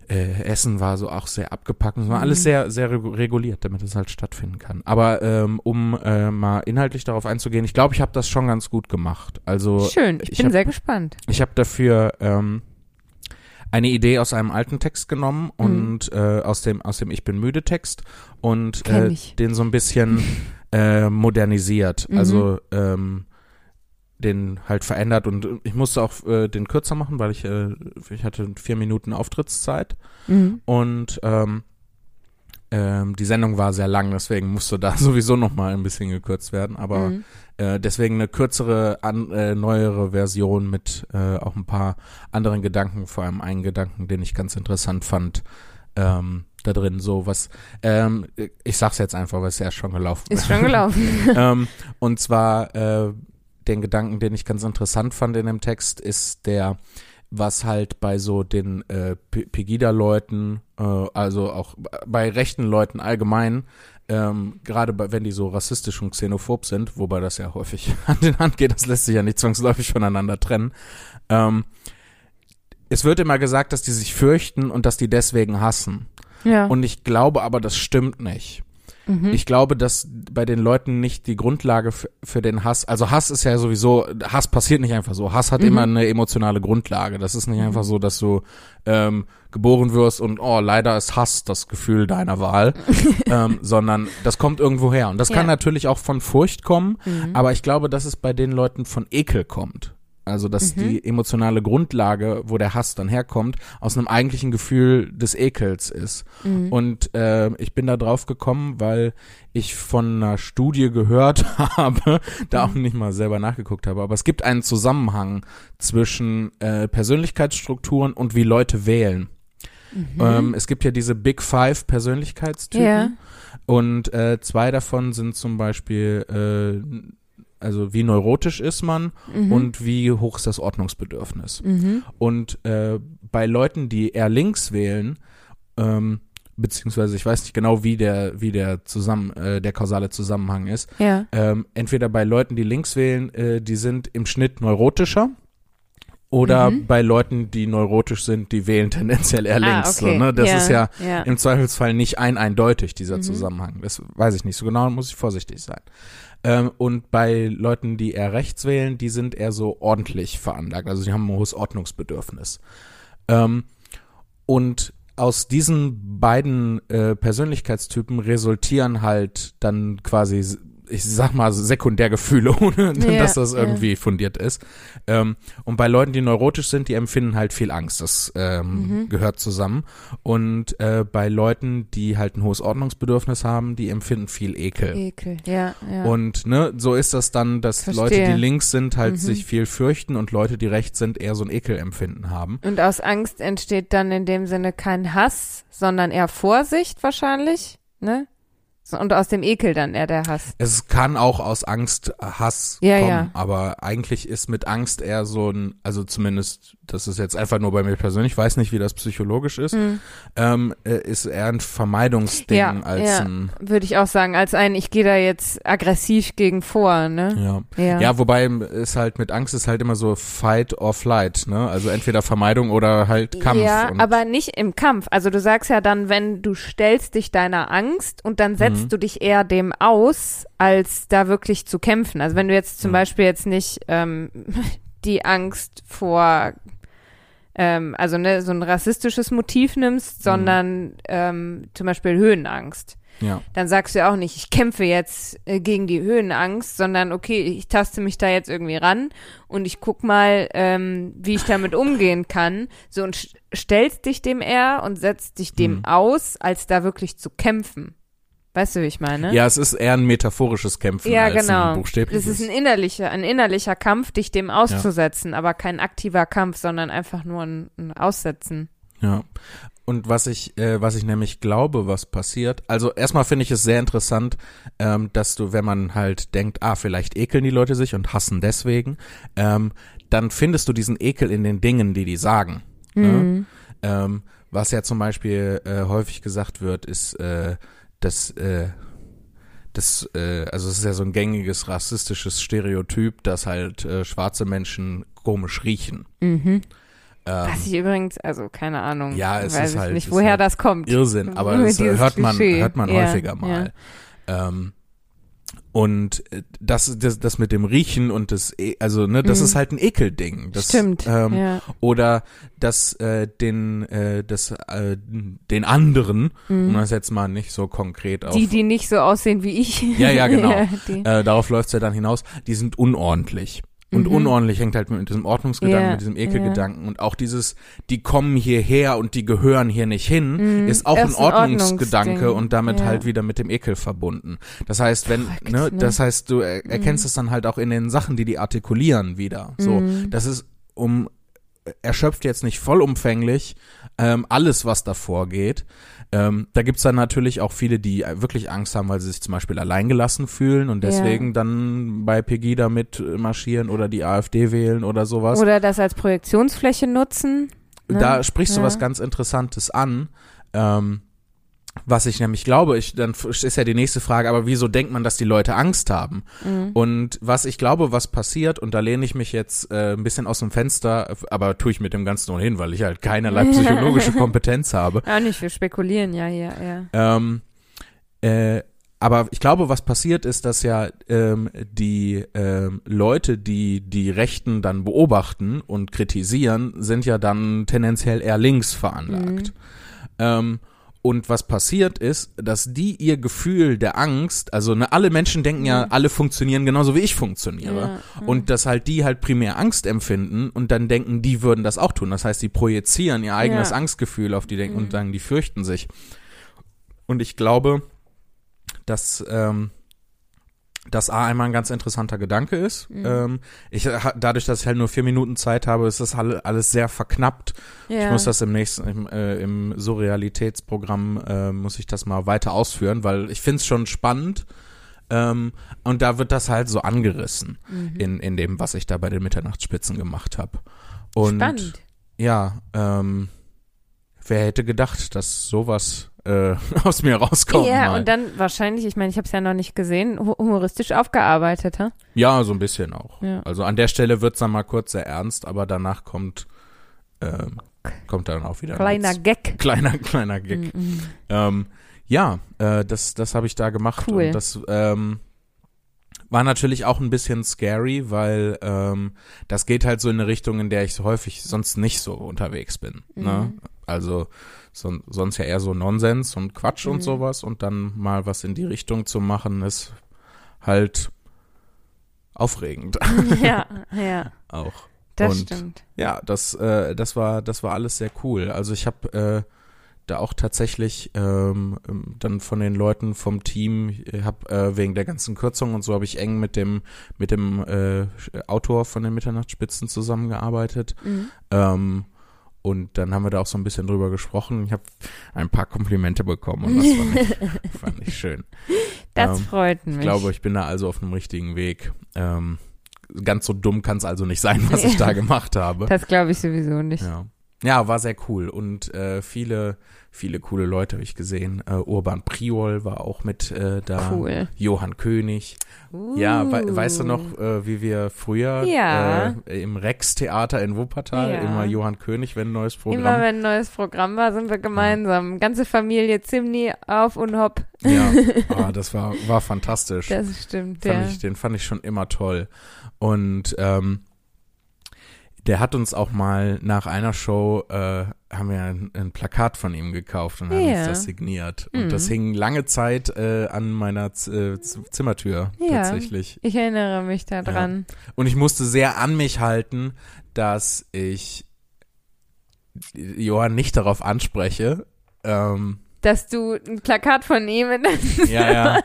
äh, Essen war so auch sehr abgepackt. Es war Mhm. alles sehr, sehr regu- reguliert, damit es halt stattfinden kann. Aber ähm, um äh, mal inhaltlich darauf einzugehen, ich glaube, ich habe das schon ganz gut gemacht. Also Schön, ich, ich bin hab- sehr gespannt. ich habe dafür ähm, eine Idee aus einem alten Text genommen und äh, aus dem aus dem Ich bin müde Text und äh, den so ein bisschen (laughs) äh, modernisiert. Mhm. Also ähm, den halt verändert und ich musste auch äh, den kürzer machen, weil ich äh, ich hatte vier Minuten Auftrittszeit Mhm. und ähm, ähm, die Sendung war sehr lang, deswegen musste da (laughs) sowieso noch mal ein bisschen gekürzt werden. Aber Mhm. äh, deswegen eine kürzere, an, äh, neuere Version mit äh, auch ein paar anderen Gedanken, vor allem einen Gedanken, den ich ganz interessant fand. Ähm, da drin so was, ähm, ich sag's jetzt einfach, weil es ja schon gelaufen Ist (laughs) schon gelaufen. ähm, und zwar äh, den Gedanken, den ich ganz interessant fand in dem Text, ist der, was halt bei so den äh, Pegida-Leuten, äh, also auch bei rechten Leuten allgemein, ähm, gerade bei, wenn die so rassistisch und xenophob sind, wobei das ja häufig (laughs) Hand in Hand geht, das lässt sich ja nicht zwangsläufig voneinander trennen. Ähm, es wird immer gesagt, dass die sich fürchten und dass die deswegen hassen. Ja. Und ich glaube aber, das stimmt nicht. Mhm. Ich glaube, dass bei den Leuten nicht die Grundlage für, den Hass, also Hass ist ja sowieso, Hass passiert nicht einfach so. Hass hat Mhm. immer eine emotionale Grundlage. Das ist nicht einfach so, dass du ähm, geboren wirst und oh, leider ist Hass das Gefühl deiner Wahl, (laughs) ähm, sondern das kommt irgendwo her. Und das kann Ja. natürlich auch von Furcht kommen, Mhm. aber ich glaube, dass es bei den Leuten von Ekel kommt. Also, dass Mhm. die emotionale Grundlage, wo der Hass dann herkommt, aus einem eigentlichen Gefühl des Ekels ist. Mhm. Und äh, ich bin da drauf gekommen, weil ich von einer Studie gehört (laughs) habe, da auch nicht mal selber nachgeguckt habe, aber es gibt einen Zusammenhang zwischen äh, Persönlichkeitsstrukturen und wie Leute wählen. Mhm. Ähm, es gibt ja diese Big Five Persönlichkeitstypen ja. und äh, zwei davon sind zum Beispiel, äh, also wie neurotisch ist man Mhm. und wie hoch ist das Ordnungsbedürfnis. Mhm. Und äh, bei Leuten, die eher links wählen, ähm, beziehungsweise ich weiß nicht genau, wie der, wie der zusammen, äh, der kausale Zusammenhang ist. Ja. Ähm, entweder bei Leuten, die links wählen, äh, die sind im Schnitt neurotischer. Oder Mhm. bei Leuten, die neurotisch sind, die wählen tendenziell eher links. Ah, okay. so, ne? Das ja. ist ja ja. im Zweifelsfall nicht ein eindeutig, dieser Mhm. Zusammenhang. Das weiß ich nicht so genau, muss ich vorsichtig sein. Ähm, und bei Leuten, die eher rechts wählen, die sind eher so ordentlich veranlagt. Also die haben ein hohes Ordnungsbedürfnis. Ähm, und aus diesen beiden äh, Persönlichkeitstypen resultieren halt dann quasi ich sag mal, Sekundärgefühle, (laughs) ohne Ja, dass das ja. irgendwie fundiert ist. Ähm, und bei Leuten, die neurotisch sind, die empfinden halt viel Angst. Das ähm, Mhm. gehört zusammen. Und äh, bei Leuten, die halt ein hohes Ordnungsbedürfnis haben, die empfinden viel Ekel. Ekel, ja, ja. Und ne, so ist das dann, dass Verstehe. Leute, die links sind, halt Mhm. sich viel fürchten und Leute, die rechts sind, eher so ein Ekelempfinden haben. Und aus Angst entsteht dann in dem Sinne kein Hass, sondern eher Vorsicht wahrscheinlich, ne? Und aus dem Ekel dann eher der Hass. Es kann auch aus Angst äh, Hass Ja, kommen, ja. aber eigentlich ist mit Angst eher so ein, also zumindest, das ist jetzt einfach nur bei mir persönlich, ich weiß nicht, wie das psychologisch ist, Hm. ähm, äh, ist eher ein Vermeidungsding Ja, als ja. ein, Würde ich auch sagen, als ein, ich gehe da jetzt aggressiv gegen vor, ne? ja. Ja. Ja, wobei ist halt mit Angst ist halt immer so Fight or Flight, ne? Also entweder Vermeidung oder halt Kampf. Ja, aber nicht im Kampf. Also du sagst ja dann, wenn du stellst dich deiner Angst und dann setzt Mhm. du dich eher dem aus, als da wirklich zu kämpfen. Also wenn du jetzt zum Mhm. Beispiel jetzt nicht ähm, (laughs) die Angst vor, ähm, also ne, so ein rassistisches Motiv nimmst, sondern ähm, zum Beispiel Höhenangst. ja. Dann sagst du ja auch nicht, ich kämpfe jetzt äh, gegen die Höhenangst, sondern okay, ich taste mich da jetzt irgendwie ran und ich guck mal, ähm, wie ich damit umgehen kann. So und st- stellst dich dem eher und setzt dich dem Mhm. aus, als da wirklich zu kämpfen. Weißt du, wie ich meine? Ja, es ist eher ein metaphorisches Kämpfen Ja, als genau. ein buchstäbliches. Das ist ein innerlicher, ein innerlicher Kampf, dich dem auszusetzen, aber kein aktiver Kampf, sondern einfach nur ein, ein Aussetzen. Ja. Und was ich, äh, was ich nämlich glaube, was passiert, also erstmal finde ich es sehr interessant, ähm, dass du, wenn man halt denkt, ah, vielleicht ekeln die Leute sich und hassen deswegen, ähm, dann findest du diesen Ekel in den Dingen, die die sagen. Ne? Mhm. Ähm, was ja zum Beispiel äh, häufig gesagt wird, ist, äh, dass äh, das, äh, also es ist ja so ein gängiges rassistisches Stereotyp, dass halt äh, schwarze Menschen komisch riechen. Mhm. Ähm, Was ich übrigens, also keine Ahnung, Ja, es weiß ist ich halt- nicht, ist woher halt das kommt. Irrsinn, aber (laughs) das dieses hört man, Klischee. hört man Ja, häufiger mal. Ähm, und äh, das, das, das mit dem Riechen und das, E- also ne, das Mhm. ist halt ein Ekelding. Das, Stimmt. Ähm, ja. Oder das, äh, den, äh, das, äh, den anderen, um Mhm. das jetzt mal nicht so konkret auf, Die, die nicht so aussehen wie ich. Ja, ja, genau. (laughs) die. äh, darauf läuft's ja dann hinaus, die sind unordentlich. Und Mhm. unordentlich hängt halt mit diesem Ordnungsgedanken, Ja, mit diesem Ekelgedanken und auch dieses, die kommen hierher und die gehören hier nicht hin, Mhm. ist auch Ist ein Ordnungsgedanke und damit Ja. halt wieder mit dem Ekel verbunden. Das heißt, wenn, Verrückt, ne, ne? das heißt, du er erkennst es dann halt auch in den Sachen, die die artikulieren wieder. So, Mhm. das ist um erschöpft jetzt nicht vollumfänglich ähm, alles, was davor geht. Ähm, da gibt's dann natürlich auch viele, die wirklich Angst haben, weil sie sich zum Beispiel alleingelassen fühlen und Ja. deswegen dann bei Pegida mit marschieren oder die AfD wählen oder sowas. Oder das als Projektionsfläche nutzen. ne? Da sprichst du Ja. was ganz Interessantes an. Ähm, was ich nämlich glaube, ich, dann ist ja die nächste Frage, aber wieso denkt man, dass die Leute Angst haben? Mhm. Und was ich glaube, was passiert, und da lehne ich mich jetzt äh, ein bisschen aus dem Fenster, aber tue ich mit dem Ganzen ohnehin, weil ich halt keinerlei (laughs) psychologische Kompetenz habe. Auch nicht, wir spekulieren, ja, ja, ja. Ähm, äh, aber ich glaube, was passiert ist, dass ja ähm, die ähm, Leute, die die Rechten dann beobachten und kritisieren, sind ja dann tendenziell eher links veranlagt. Ähm, und was passiert ist, dass die ihr Gefühl der Angst, also ne, alle Menschen denken ja, Mhm. alle funktionieren genauso wie ich funktioniere. Ja. Und dass halt die halt primär Angst empfinden und dann denken, die würden das auch tun. Das heißt, die projizieren ihr eigenes Ja. Angstgefühl auf die denken Mhm. und sagen, die fürchten sich. Und ich glaube, dass ähm, das A einmal ein ganz interessanter Gedanke ist. Mhm. Ähm, ich dadurch, dass ich halt nur vier Minuten Zeit habe, ist das alle- alles sehr verknappt. ja. Ich muss das im nächsten, im, äh, im Surrealitätsprogramm äh, muss ich das mal weiter ausführen, weil ich finde es schon spannend. Ähm, und da wird das halt so angerissen Mhm. in, in dem, was ich da bei den Mitternachtsspitzen gemacht habe. Und Spannend. ja, ähm, wer hätte gedacht, dass sowas äh, (laughs) aus mir rauskommt? Ja, mal. und dann wahrscheinlich, ich meine, ich habe es ja noch nicht gesehen, hu- humoristisch aufgearbeitet, ha? ja, so ein bisschen auch. Ja. Also an der Stelle wird's dann mal kurz sehr ernst, aber danach kommt ähm, kommt dann auch wieder Kleiner Witz. Gag. (laughs) kleiner kleiner Gag. Mhm. Ähm, ja, äh, das, das habe ich da gemacht. Cool. Und das ähm, war natürlich auch ein bisschen scary, weil ähm, das geht halt so in eine Richtung, in der ich häufig sonst nicht so unterwegs bin. Ne? Mhm. Also son sonst ja eher so Nonsens und Quatsch Mhm. und sowas und dann mal was in die Richtung zu machen, ist halt aufregend (laughs) ja, (laughs) ja, auch. das Und stimmt. Ja, das, äh, das war, das war alles sehr cool. Also ich habe äh, da auch tatsächlich ähm, ähm, dann von den Leuten vom Team, ich hab äh, wegen der ganzen Kürzung und so habe ich eng mit dem mit dem äh, Autor von den Mitternachtsspitzen zusammengearbeitet. Mhm. Ähm, und dann haben wir da auch so ein bisschen drüber gesprochen. Ich habe ein paar Komplimente bekommen und das fand ich, (laughs) fand ich schön. Das Ähm, freut mich. Ich glaube, ich bin da also auf einem richtigen Weg. Ähm, ganz so dumm kann es also nicht sein, was ich da (laughs) gemacht habe. das glaube ich sowieso nicht. Ja. Ja, war sehr cool und äh, viele, viele coole Leute habe ich gesehen. Äh, Urban Priol war auch mit äh, da. Cool. Johann König. Ja, we weißt du noch, äh, wie wir früher Ja. äh, im Rex-Theater in Wuppertal Ja. immer Johann König, wenn ein neues Programm. Immer wenn ein neues Programm war, sind wir gemeinsam. Ganze Familie Zimni auf und hopp. ja, (laughs) ah, das war, war fantastisch. Das stimmt, fand ja. ich, den fand ich schon immer toll. Und ähm, der hat uns auch mal nach einer Show, äh, haben wir ein, ein Plakat von ihm gekauft und haben Ja. uns das signiert. Und Mhm. das hing lange Zeit äh, an meiner Z äh, Zimmertür Ja. tatsächlich. Ich erinnere mich daran. Und ich musste sehr an mich halten, dass ich Johann nicht darauf anspreche. Ähm, Dass du ein Plakat von ihm in Ja, ja.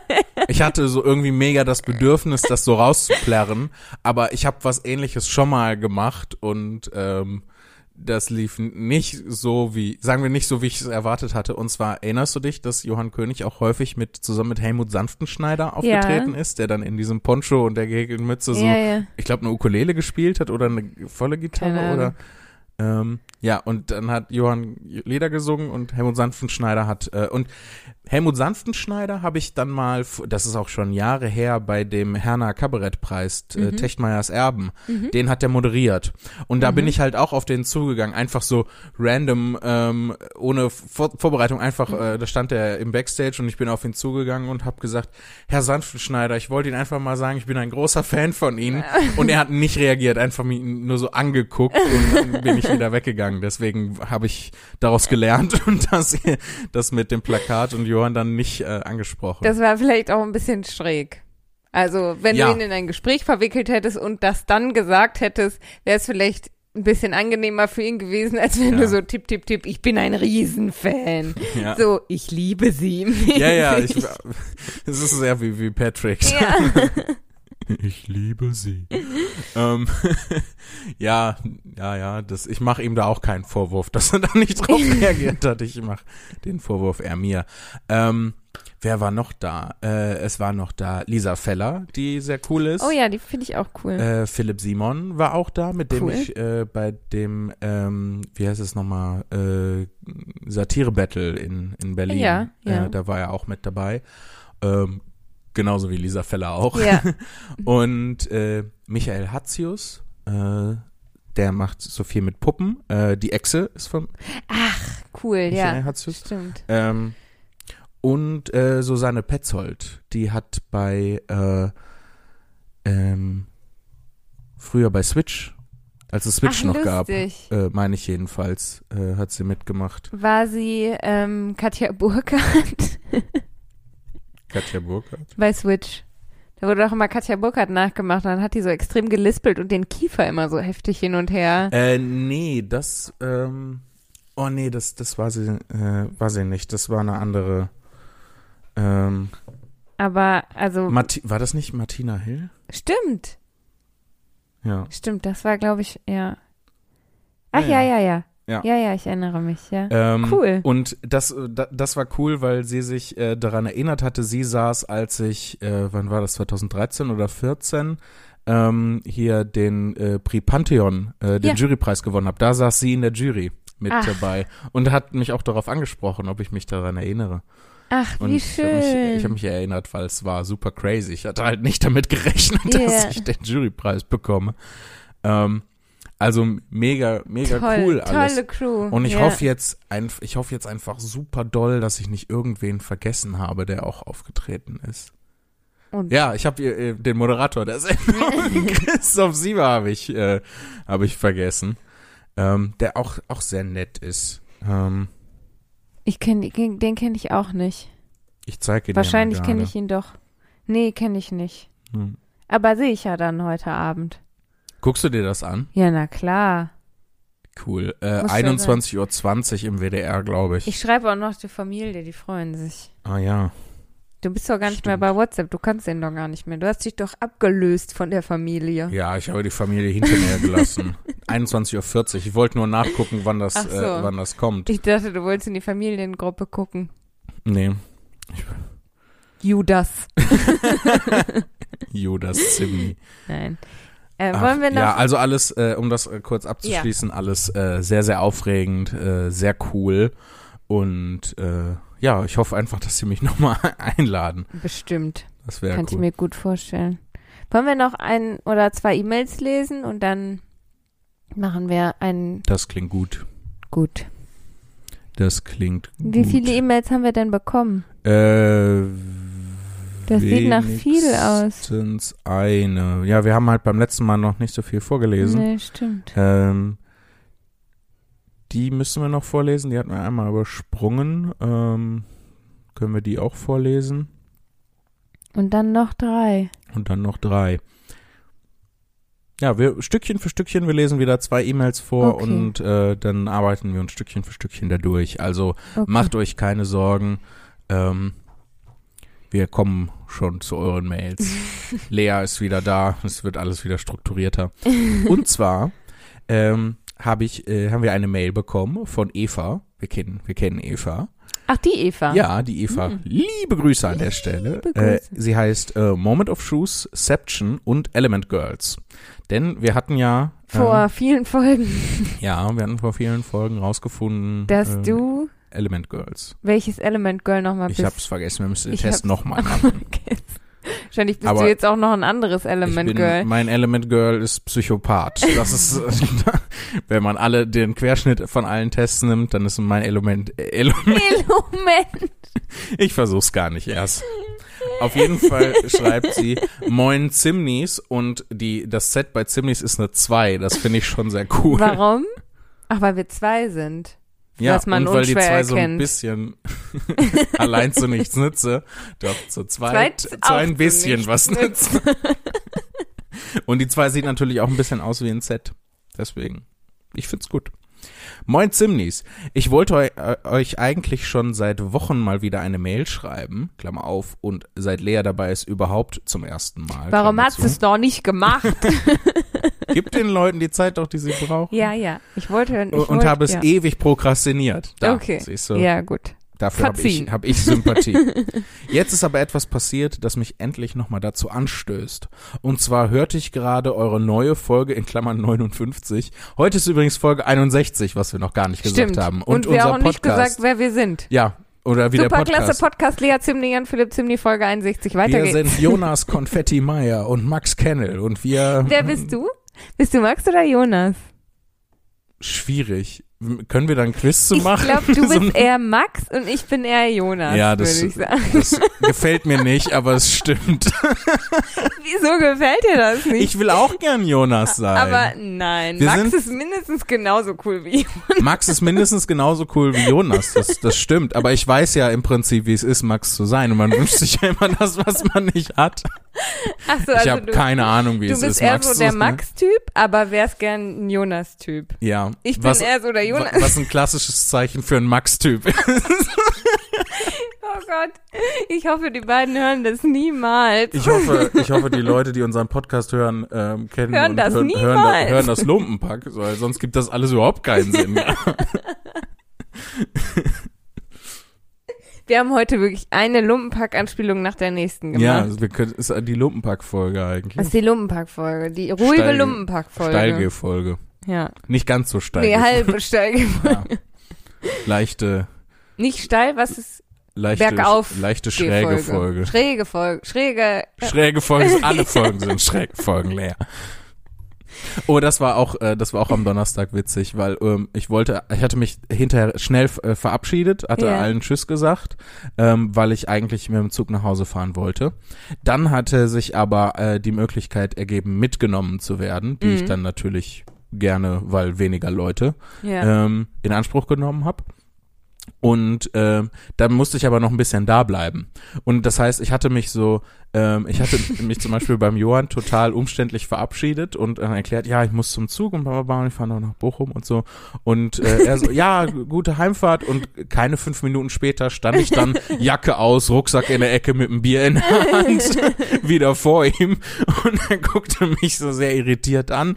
Ich hatte so irgendwie mega das Bedürfnis, das so rauszuplärren, aber ich habe was ähnliches schon mal gemacht und ähm, das lief nicht so wie, sagen wir nicht so, wie ich es erwartet hatte. Und zwar erinnerst du dich, dass Johann König auch häufig mit zusammen mit Helmut Sanftenschneider aufgetreten ist, der dann in diesem Poncho und der Gegenmütze so, ja, ja. ich glaube, eine Ukulele gespielt hat oder eine volle Gitarre oder ähm, ja, und dann hat Johann Lieder gesungen und Helmut Sanftenschneider hat, äh, und Helmut Sanftenschneider habe ich dann mal, das ist auch schon Jahre her, bei dem Herner Kabarettpreis, äh, Mhm. Techtmeyers Erben, den hat der moderiert. Und da bin Mhm. ich halt auch auf den zugegangen, einfach so random, ähm, ohne Vor Vorbereitung, einfach, äh, da stand er im Backstage und ich bin auf ihn zugegangen und habe gesagt, Herr Sanftenschneider, ich wollte Ihnen einfach mal sagen, ich bin ein großer Fan von Ihnen. Und er hat nicht reagiert, einfach nur so angeguckt und bin ich wieder weggegangen. (laughs) Deswegen habe ich daraus gelernt (laughs) und das, das mit dem Plakat und Johann dann nicht äh, angesprochen. Das war vielleicht auch ein bisschen schräg. Also, wenn Ja. du ihn in ein Gespräch verwickelt hättest und das dann gesagt hättest, wäre es vielleicht ein bisschen angenehmer für ihn gewesen, als wenn Ja. du so tipp, tipp, tipp, ich bin ein Riesenfan. (laughs) ja. So, ich liebe sie. ja, ja, ich, (laughs) es ist sehr wie, wie Patrick. ja. Ich liebe sie. ähm, (laughs) ja, ja, ja, das, ich mache ihm da auch keinen Vorwurf, dass er da nicht drauf (laughs) reagiert hat. Ich mache den Vorwurf eher mir. Ähm, wer war noch da? Äh, es war noch da Lisa Feller, die sehr cool ist. Oh ja, die finde ich auch cool. Äh, Philipp Simon war auch da, mit dem Cool. ich äh, bei dem, ähm, wie heißt es nochmal, äh, Satire-Battle in, in Berlin, Ja, ja. Äh, da war er auch mit dabei. Ähm, genauso wie Lisa Feller auch. ja. (laughs) Und äh, Michael Hatzius, äh, der macht so viel mit Puppen. Äh, die Echse ist von Ach, cool, Michael ja. Hatzius. Stimmt. Ähm, und äh, Susanne Petzold, die hat bei äh, ähm, früher bei Switch, als es Switch Ach, noch gab, lustig. äh, meine ich jedenfalls, äh, hat sie mitgemacht. War sie ähm, Katja Burkhardt (laughs) Katja Burkhardt. bei Switch? Da wurde doch immer Katja Burkhardt nachgemacht, dann hat die so extrem gelispelt und den Kiefer immer so heftig hin und her. Äh, nee, das, ähm, oh nee, das, das war sie, äh, war sie nicht. Das war eine andere. Ähm, Aber, also, Marti war das nicht Martina Hill? stimmt. Ja. Stimmt, das war, glaube ich, ja. Ach Ja, ja, ja. ja, ja. Ja. Ja, ich erinnere mich, ja. Ähm, Cool. Und das, äh, da- das war cool, weil sie sich äh, daran erinnert hatte. Sie saß, als ich, äh, wann war das, 2013 oder 14, ähm, hier den äh, Prix Pantheon, äh, den Ja. Jurypreis gewonnen habe. Da saß sie in der Jury mit Ach. dabei und hat mich auch darauf angesprochen, ob ich mich daran erinnere. Ach, Und wie ich habe mich, schön. ich hab mich erinnert, weil es war super crazy. Ich hatte halt nicht damit gerechnet, (laughs) Ja. dass ich den Jurypreis bekomme. Ähm, also mega, mega Toll, cool alles. Tolle Crew. Und ich ja. hoffe jetzt ein, ich hoffe jetzt einfach super doll, dass ich nicht irgendwen vergessen habe, der auch aufgetreten ist. Und Ja, ich habe äh, den Moderator der Sendung, (laughs) Christoph Sieber, habe ich, äh, habe ich vergessen, ähm, der auch auch sehr nett ist. Ähm, ich kenn, den, den kenne ich auch nicht. ich zeige dir Wahrscheinlich kenne ich ihn doch. Nee, kenne ich nicht. Hm. Aber sehe ich ja dann heute Abend. Guckst du dir das an? Ja, na klar. Cool. Äh, Muss ja 21.20 Uhr im WDR, glaube ich. Ich schreibe auch noch die Familie, die freuen sich. Ah ja. Du bist doch gar nicht mehr Stimmt. bei WhatsApp, du kannst den doch gar nicht mehr. Du hast dich doch abgelöst von der Familie. Ja, ich habe die Familie hinter mir gelassen. (laughs) 21.40 Uhr. Ich wollte nur nachgucken, wann das, so. äh, wann das kommt. Ich dachte, du wolltest in die Familiengruppe gucken. Nee. Judas. (laughs) Judas Zimni. Nein. Äh, Ach, wollen wir noch? Ja, also alles, äh, um das äh, kurz abzuschließen, alles äh, sehr, sehr aufregend, äh, sehr cool. Und äh, ja, ich hoffe einfach, dass sie mich (laughs) nochmal einladen. Bestimmt. Das wäre Kann ich cool. mir gut vorstellen. Wollen wir noch ein oder zwei E-Mails lesen und dann machen wir einen Das klingt gut. gut. Das klingt gut. Wie viele E-Mails haben wir denn bekommen? Äh, Das sieht nach viel aus. wenigstens eine. Ja, wir haben halt beim letzten Mal noch nicht so viel vorgelesen. Nee, stimmt. Ähm, die müssen wir noch vorlesen. Die hatten wir einmal übersprungen. Ähm, können wir die auch vorlesen? Und dann noch drei. Und dann noch drei. Ja, wir Stückchen für Stückchen, wir lesen wieder zwei E-Mails vor Okay. und äh, dann arbeiten wir uns Stückchen für Stückchen da durch. Also Okay. macht euch keine Sorgen. Ähm, wir kommen schon zu euren Mails. (laughs) Lea ist wieder da, es wird alles wieder strukturierter. (laughs) Und zwar ähm, hab ich, äh, haben wir eine Mail bekommen von Eva. Wir kennen, wir kennen Eva. Ach, die Eva. Ja, die Eva. Hm. Liebe Grüße an der Stelle. Äh, sie heißt äh, Moment of Shoes, Seption und Element Girls. Denn wir hatten ja Vor vielen Folgen, äh, (laughs) ja, wir hatten vor vielen Folgen rausgefunden, dass äh, du Element Girls. welches Element Girl nochmal Ich hab's vergessen, wir müssen den Ich Test nochmal (laughs) machen. Wahrscheinlich bist Aber du jetzt auch noch ein anderes Element bin, Girl. mein Element Girl ist Psychopath. Das ist, (laughs) (laughs) wenn man alle den Querschnitt von allen Tests nimmt, dann ist mein Element, äh, Element Element. Ich versuch's gar nicht erst. Auf jeden Fall schreibt sie Moin Zimnis und die, das Set bei Zimnis ist eine 2. Das finde ich schon sehr cool. Warum? Ach, weil wir zwei sind. Ja, was man und weil die zwei so ein erkennt. bisschen (laughs) allein zu nichts nütze. Doch, zu zweit, Zweit zu ein bisschen was nützt. (laughs) Und die zwei sieht natürlich auch ein bisschen aus wie ein Set. Deswegen, ich find's gut. Moin Zimnis, ich wollte äh, euch eigentlich schon seit Wochen mal wieder eine Mail schreiben, Klammer auf, und seit Lea dabei ist überhaupt zum ersten Mal. Warum Klammer hast du es doch nicht gemacht? (laughs) Gib den Leuten die Zeit doch, die sie brauchen. ja, ja. Ich wollte ich und wollte, habe es ja. ewig prokrastiniert. Da, Okay. siehst du. Ja, gut. Dafür habe ich, hab ich Sympathie. (laughs) Jetzt ist aber etwas passiert, das mich endlich nochmal dazu anstößt. Und zwar hörte ich gerade eure neue Folge in Klammern 59. Heute ist übrigens Folge 61, was wir noch gar nicht gesagt Stimmt. haben. Und, Und, wir unser auch nicht gesagt, wer wir sind. ja, oder wie der Superklasse Podcast. Podcast, Lea Zimni, Jan Philipp Zimni, Folge 61. Weiter wir geht's. sind (laughs) Jonas Konfetti Meyer und Max Kennel und wir Wer bist du? Bist du Max oder Jonas? schwierig. Können wir da ein Quiz zu ich machen? glaube, (laughs) du bist eher Max und ich bin eher Jonas, Ja, das- würde ich sagen. das (laughs) gefällt mir nicht, aber es stimmt. (laughs) Wieso gefällt dir das nicht? Ich will auch gern Jonas sein. Aber nein, Wir Max ist mindestens genauso cool wie Jonas. Max ist mindestens genauso cool wie Jonas, das, das stimmt. Aber ich weiß ja im Prinzip, wie es ist, Max zu sein. Und man wünscht sich ja immer das, was man nicht hat. Ach so, Ich also habe du, keine Ahnung, wie du es bist ist, eher Max so der. Max-Typ, aber wärst gern ein Jonas-Typ. Ja. Ich bin was, eher so der Wa- Was ein klassisches Zeichen für einen Max-Typ ist. (laughs) Oh Gott, ich hoffe, die beiden hören das niemals. Ich hoffe, (laughs) ich hoffe, die Leute, die unseren Podcast hören, ähm, kennen Hören das hören, hören, niemals. hören das Lumpenpack, weil sonst gibt das alles überhaupt keinen Sinn. (laughs) Wir haben heute wirklich eine Lumpenpack-Anspielung nach der nächsten ja, gemacht. also wir können, ist die Lumpenpack-Folge eigentlich. Das ist die Lumpenpack-Folge, die ruhige Lumpenpack-Folge. Steilgeh-Folge. Ja. Nicht ganz so steil. Nee, halbe Steige. Ja. Leichte, Nicht steil, was ist leichte, Bergauf leichte schräge Folge? Folge. Schräge Folge. Schräge. Schräge Folgen, alle (laughs) Folgen sind schräge Folgen leer. Oh, das war auch, äh, das war auch am Donnerstag witzig, weil ähm, ich wollte, ich hatte mich hinterher schnell äh, verabschiedet, hatte Ja. allen Tschüss gesagt, ähm, weil ich eigentlich mit dem Zug nach Hause fahren wollte. Dann hatte sich aber äh, die Möglichkeit ergeben, mitgenommen zu werden, die ich Mhm. dann natürlich gerne, weil weniger Leute, Ja. ähm, in Anspruch genommen habe. Und äh, dann musste ich aber noch ein bisschen da bleiben. Und das heißt, ich hatte mich so, ähm, ich hatte (laughs) mich zum Beispiel beim Johann total umständlich verabschiedet und äh, erklärt, ja, ich muss zum Zug und bla, bla, bla, und ich fahre noch nach Bochum und so. Und äh, er so, ja, gute Heimfahrt. Und keine fünf Minuten später stand ich dann (laughs) Jacke aus, Rucksack in der Ecke mit einem Bier in der Hand (laughs) wieder vor ihm. Und er guckte mich so sehr irritiert an.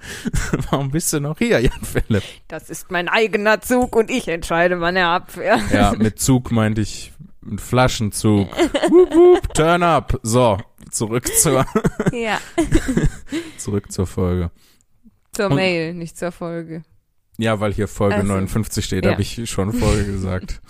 Warum bist du noch hier, Jan Philipp? Das ist mein eigener Zug und ich entscheide, wann er abfährt. Ja, (laughs) mit Zug meinte ich einen Flaschenzug. (laughs) Wup, wup, turn up. So, zurück zur, Ja. (laughs) zurück zur Folge. Zur Und- Mail, nicht zur Folge. Ja, weil hier Folge Also, 59 steht, ja. habe ich schon Folge gesagt.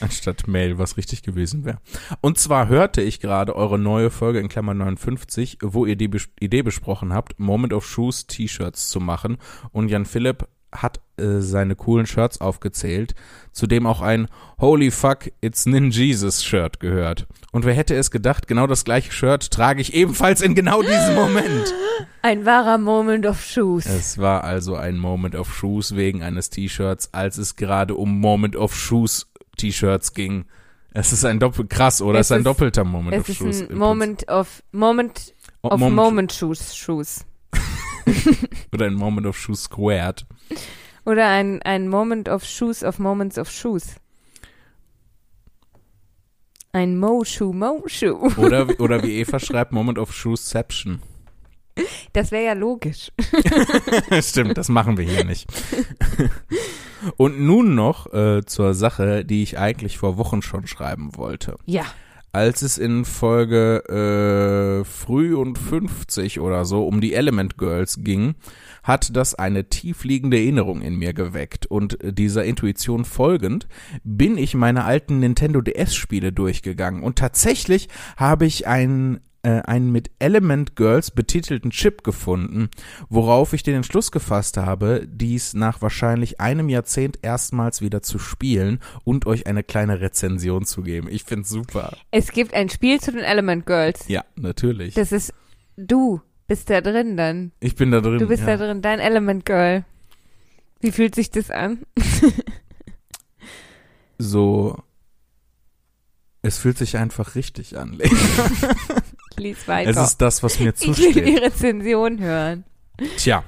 Anstatt Mail, was richtig gewesen wäre. Und zwar hörte ich gerade eure neue Folge in Klammer 59, wo ihr die Bes Idee besprochen habt, Moment of Shoes T-Shirts zu machen. Und Jan Philipp hat äh, seine coolen Shirts aufgezählt, zu dem auch ein Holy fuck, it's Nin Jesus Shirt gehört. Und wer hätte es gedacht, genau das gleiche Shirt trage ich ebenfalls in genau diesem Moment. (gasps) Ein wahrer Moment of Shoes. Es war also ein Moment of Shoes wegen eines T-Shirts, als es gerade um Moment of Shoes T-Shirts ging. Es ist ein doppel krass, oder? Es Es ist ein ist- doppelter Moment es of ist Shoes. ein im Moment of Moment. Oh, of Moment Shoes Shoes. (laughs) Oder ein Moment of Shoes squared. Oder ein, ein Moment of Shoes of Moments of Shoes. Ein Mo-Schuh, Mo-Schuh. (laughs) Oder, wie- oder wie Eva schreibt, Moment of Shoesception. Das wäre ja logisch. (laughs) Stimmt, das machen wir hier nicht. Und nun noch äh, zur Sache, die ich eigentlich vor Wochen schon schreiben wollte. Ja. Als es in Folge äh, früh und 50 oder so um die Element Girls ging, hat das eine tiefliegende Erinnerung in mir geweckt. Und dieser Intuition folgend bin ich meine alten Nintendo DS-Spiele durchgegangen. Und tatsächlich habe ich einen äh, einen mit Element Girls betitelten Chip gefunden, worauf ich den Entschluss gefasst habe, dies nach wahrscheinlich einem Jahrzehnt erstmals wieder zu spielen und euch eine kleine Rezension zu geben. Ich find's super. Es gibt ein Spiel zu den Element Girls. Ja, natürlich. Das ist du bist da drin dann. ich bin da drin. Du bist ja. da drin, dein Element Girl. Wie fühlt sich das an? (laughs) So. Es fühlt sich einfach richtig an. (laughs) Lies weiter. es ist das, was mir (laughs) ich will die zusteht. Rezension hören. Tja.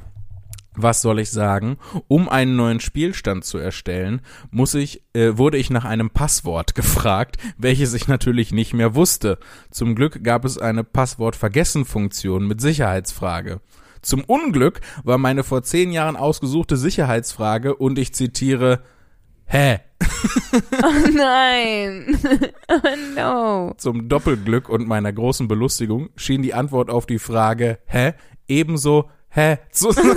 Was soll ich sagen? Um einen neuen Spielstand zu erstellen, muss ich, äh, wurde ich nach einem Passwort (laughs) gefragt, welches ich natürlich nicht mehr wusste. Zum Glück gab es eine Passwort-Vergessen-Funktion mit Sicherheitsfrage. Zum Unglück war meine vor zehn Jahren ausgesuchte Sicherheitsfrage und ich zitiere, hä? Oh (laughs) nein. (laughs) oh no. Zum Doppelglück und meiner großen Belustigung schien die Antwort auf die Frage hä ebenso hä zu sein. (laughs)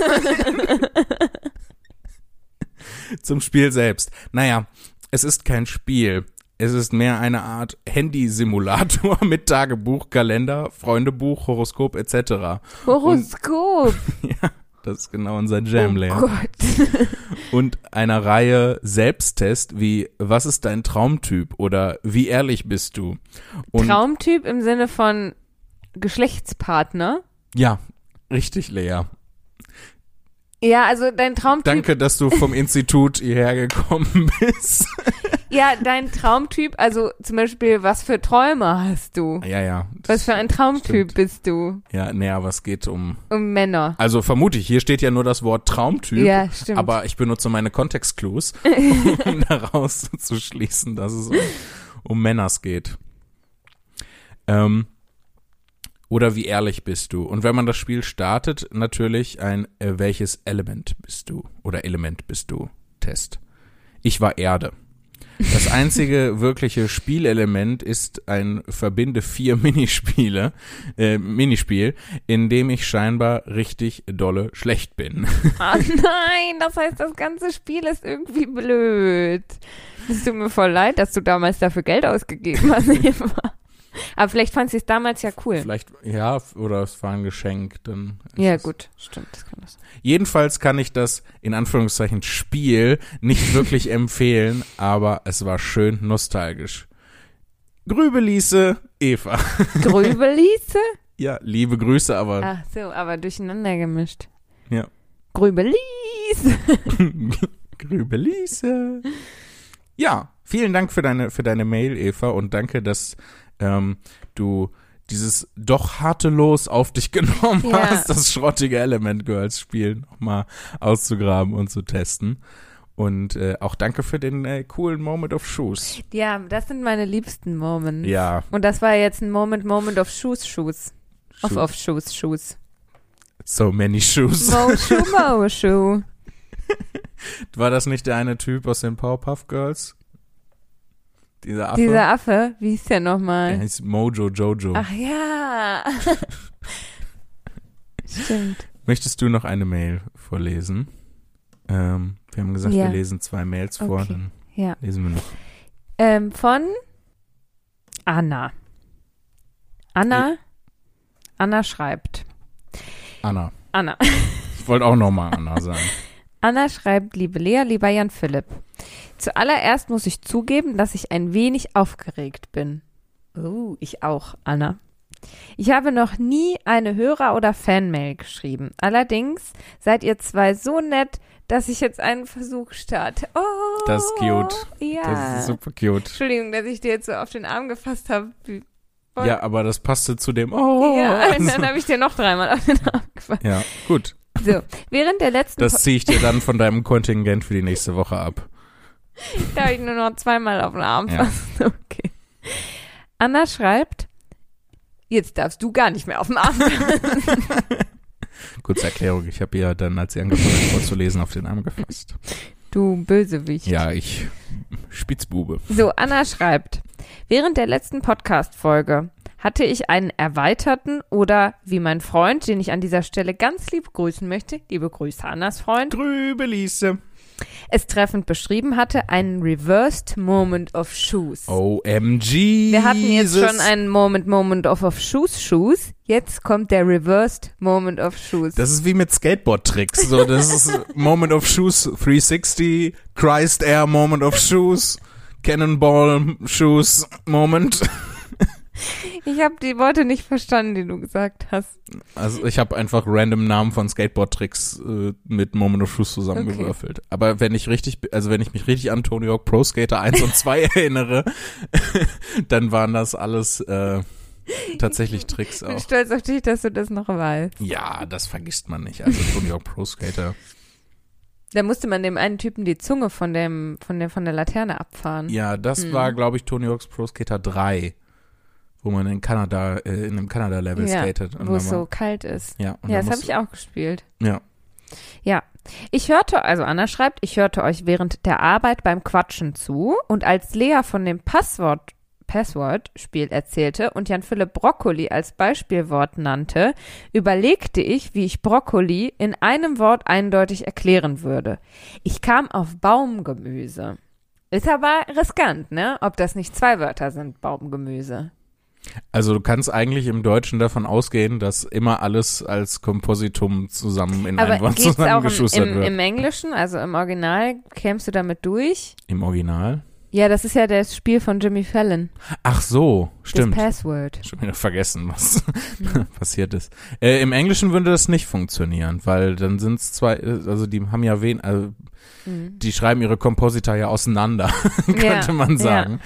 Zum Spiel selbst. Naja, es ist kein Spiel. Es ist mehr eine Art Handysimulator mit Tagebuch, Kalender, Freundebuch, Horoskop etc. Horoskop. Ja, das ist genau unser Jam, oh Lea. Gott. (laughs) und einer Reihe Selbsttest wie Was ist dein Traumtyp oder Wie ehrlich bist du? Und Traumtyp im Sinne von Geschlechtspartner. ja, richtig, Lea. Ja, also dein Traumtyp. Danke, dass du vom (laughs) Institut hierher gekommen bist. Ja, dein Traumtyp, also zum Beispiel, was für Träume hast du? ja, ja. Was für ein Traumtyp stimmt. bist du? Ja, nee, aber es geht um. Um Männer. Also vermute ich, hier steht ja nur das Wort Traumtyp. Ja, stimmt. Aber ich benutze meine Kontextclues, (laughs) um (laughs) daraus zu schließen, dass es um, um Männers geht. Ähm, oder wie ehrlich bist du? Und wenn man das Spiel startet, natürlich ein äh, welches Element bist du oder Element bist du Test. Ich war Erde. Das einzige (laughs) wirkliche Spielelement ist ein Verbinde vier (laughs) Minispiele, äh, Minispiel, in dem ich scheinbar richtig dolle schlecht bin. (laughs) Ah nein, das heißt, das ganze Spiel ist irgendwie blöd. Es tut mir voll leid, dass du damals dafür Geld ausgegeben hast. Eva. (laughs) Aber vielleicht fand sie es damals ja cool. Vielleicht, ja, oder es war ein Geschenk, dann. Ja, gut, stimmt. Das kann das. Jedenfalls kann ich das in Anführungszeichen Spiel nicht (laughs) wirklich empfehlen, aber es war schön nostalgisch. Grübeliese Eva. (laughs) Grübeliese? Ja, liebe Grüße, aber Ach so, aber durcheinander gemischt. Ja. Grübeliese. Grübeliese. Ja, vielen Dank für deine, für deine Mail, Eva, und danke, dass ähm, du dieses doch harte Los auf dich (laughs) genommen Ja. hast, das schrottige Element Girls Spiel nochmal auszugraben und zu testen. Und äh, auch danke für den äh, coolen Moment of Shoes. Ja, das sind meine liebsten Moments. Ja, Und das war jetzt ein Moment, Moment of Shoes, Shoes. Of, Shoe- of Shoes, Shoes. so many shoes. Mo, (laughs) Schuh, Mo, Schuh. War das nicht der eine Typ aus den Powerpuff Girls? Dieser Affe? Dieser Affe, wie hieß der der nochmal? heißt Mojo Jojo. Ach ja. (laughs) Stimmt. Möchtest du noch eine Mail vorlesen? Ähm, wir haben gesagt, Ja. wir lesen zwei Mails vor, Okay. dann Ja. lesen wir noch. Ähm, von Anna. Anna. Anna schreibt. Anna. Anna. Ich wollte auch nochmal Anna sagen. (laughs) Anna schreibt, liebe Lea, lieber Jan Philipp. Zuallererst muss ich zugeben, dass ich ein wenig aufgeregt bin. Oh, ich auch, Anna. Ich habe noch nie eine Hörer- oder Fanmail geschrieben. Allerdings seid ihr zwei so nett, dass ich jetzt einen Versuch starte. Oh, Das ist cute. Ja. Das ist super cute. Entschuldigung, dass ich dir jetzt so auf den Arm gefasst habe. Ja, aber das passte zu dem. Oh, ja, (laughs) und dann habe ich dir noch dreimal auf den Arm gefasst. ja, gut. So, während der letzten Das ziehe ich dir dann von deinem (laughs) Kontingent für die nächste Woche ab. Da habe ich nur noch zweimal auf den Arm Ja. fassen. (laughs) Okay. Anna schreibt, jetzt darfst du gar nicht mehr auf den Arm fassen. (laughs) Kurze Erklärung. Ich habe ja dann, als sie angefangen hat vorzulesen, auf den Arm gefasst. Du Bösewicht. Ja, ich Spitzbube. So, Anna schreibt, während der letzten Podcast-Folge hatte ich einen erweiterten oder wie mein Freund, den ich an dieser Stelle ganz lieb grüßen möchte, liebe Grüße Annas Freund, Grübelise. es treffend beschrieben hatte, einen Reversed Moment of Shoes. OMG. Wir hatten jetzt schon einen Moment, Moment of, of Shoes, Shoes. Jetzt kommt der Reversed Moment of Shoes. Das ist wie mit Skateboard-Tricks. So, das ist (laughs) Moment of Shoes 360, Christ Air Moment of Shoes, Cannonball Shoes Moment. Ich habe die Worte nicht verstanden, die du gesagt hast. Also ich habe einfach random Namen von Skateboard-Tricks äh, mit Moment of Shoes zusammengewürfelt. Aber wenn ich richtig, also wenn ich mich richtig an Tony Hawk Pro Skater 1 und 2 (laughs) erinnere, (laughs) dann waren das alles äh, tatsächlich Tricks Ich bin auch. stolz auf dich, dass du das noch weißt. Ja, das vergisst man nicht. Also Tony Hawk Pro Skater. Da musste man dem einen Typen die Zunge von dem, von der, von der Laterne abfahren. Ja, das Hm. war, glaube ich, Tony Hawk's Pro Skater 3, wo man in Kanada, äh, in einem Kanada-Level Ja, skatet. Wo es so kalt ist. ja, Ja, das habe ich auch gespielt. Ja, Ja. Ich hörte, also Anna schreibt, ich hörte euch während der Arbeit beim Quatschen zu und als Lea von dem Passwort Password-Spiel erzählte und Jan Philipp Brokkoli als Beispielwort nannte, überlegte ich, wie ich Brokkoli in einem Wort eindeutig erklären würde. Ich kam auf Baumgemüse. Ist aber riskant, ne? Ob das nicht zwei Wörter sind, Baumgemüse. Also du kannst eigentlich im Deutschen davon ausgehen, dass immer alles als Kompositum zusammen in Aber ein Wort im, zusammengeschustert im, wird. im Englischen, also im Original, kämst du damit durch? Im Original? Ja, das ist ja das Spiel von Jimmy Fallon. Ach so, stimmt. Das Password. Schon wieder vergessen, was Mhm. (laughs) passiert ist. Äh, Im Englischen würde das nicht funktionieren, weil dann sind es zwei, äh, also die haben ja wen, also Mhm. die schreiben ihre Komposita ja auseinander, (laughs) könnte Ja, man sagen.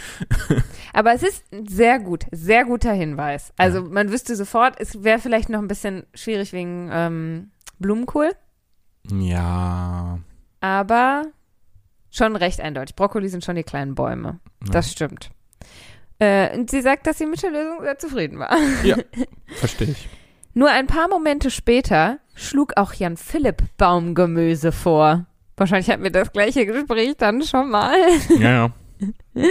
Aber es ist sehr gut, sehr guter Hinweis. Also man wüsste sofort, es wäre vielleicht noch ein bisschen schwierig wegen ähm, Blumenkohl, Ja. aber schon recht eindeutig. Brokkoli sind schon die kleinen Bäume. ja. Das stimmt. Äh, und sie sagt, dass sie mit der Lösung sehr zufrieden war. (laughs) verstehe ich. Nur ein paar Momente später schlug auch Jan Philipp Baumgemüse vor. Wahrscheinlich hatten wir das gleiche Gespräch dann schon mal. Ja, ja. (laughs)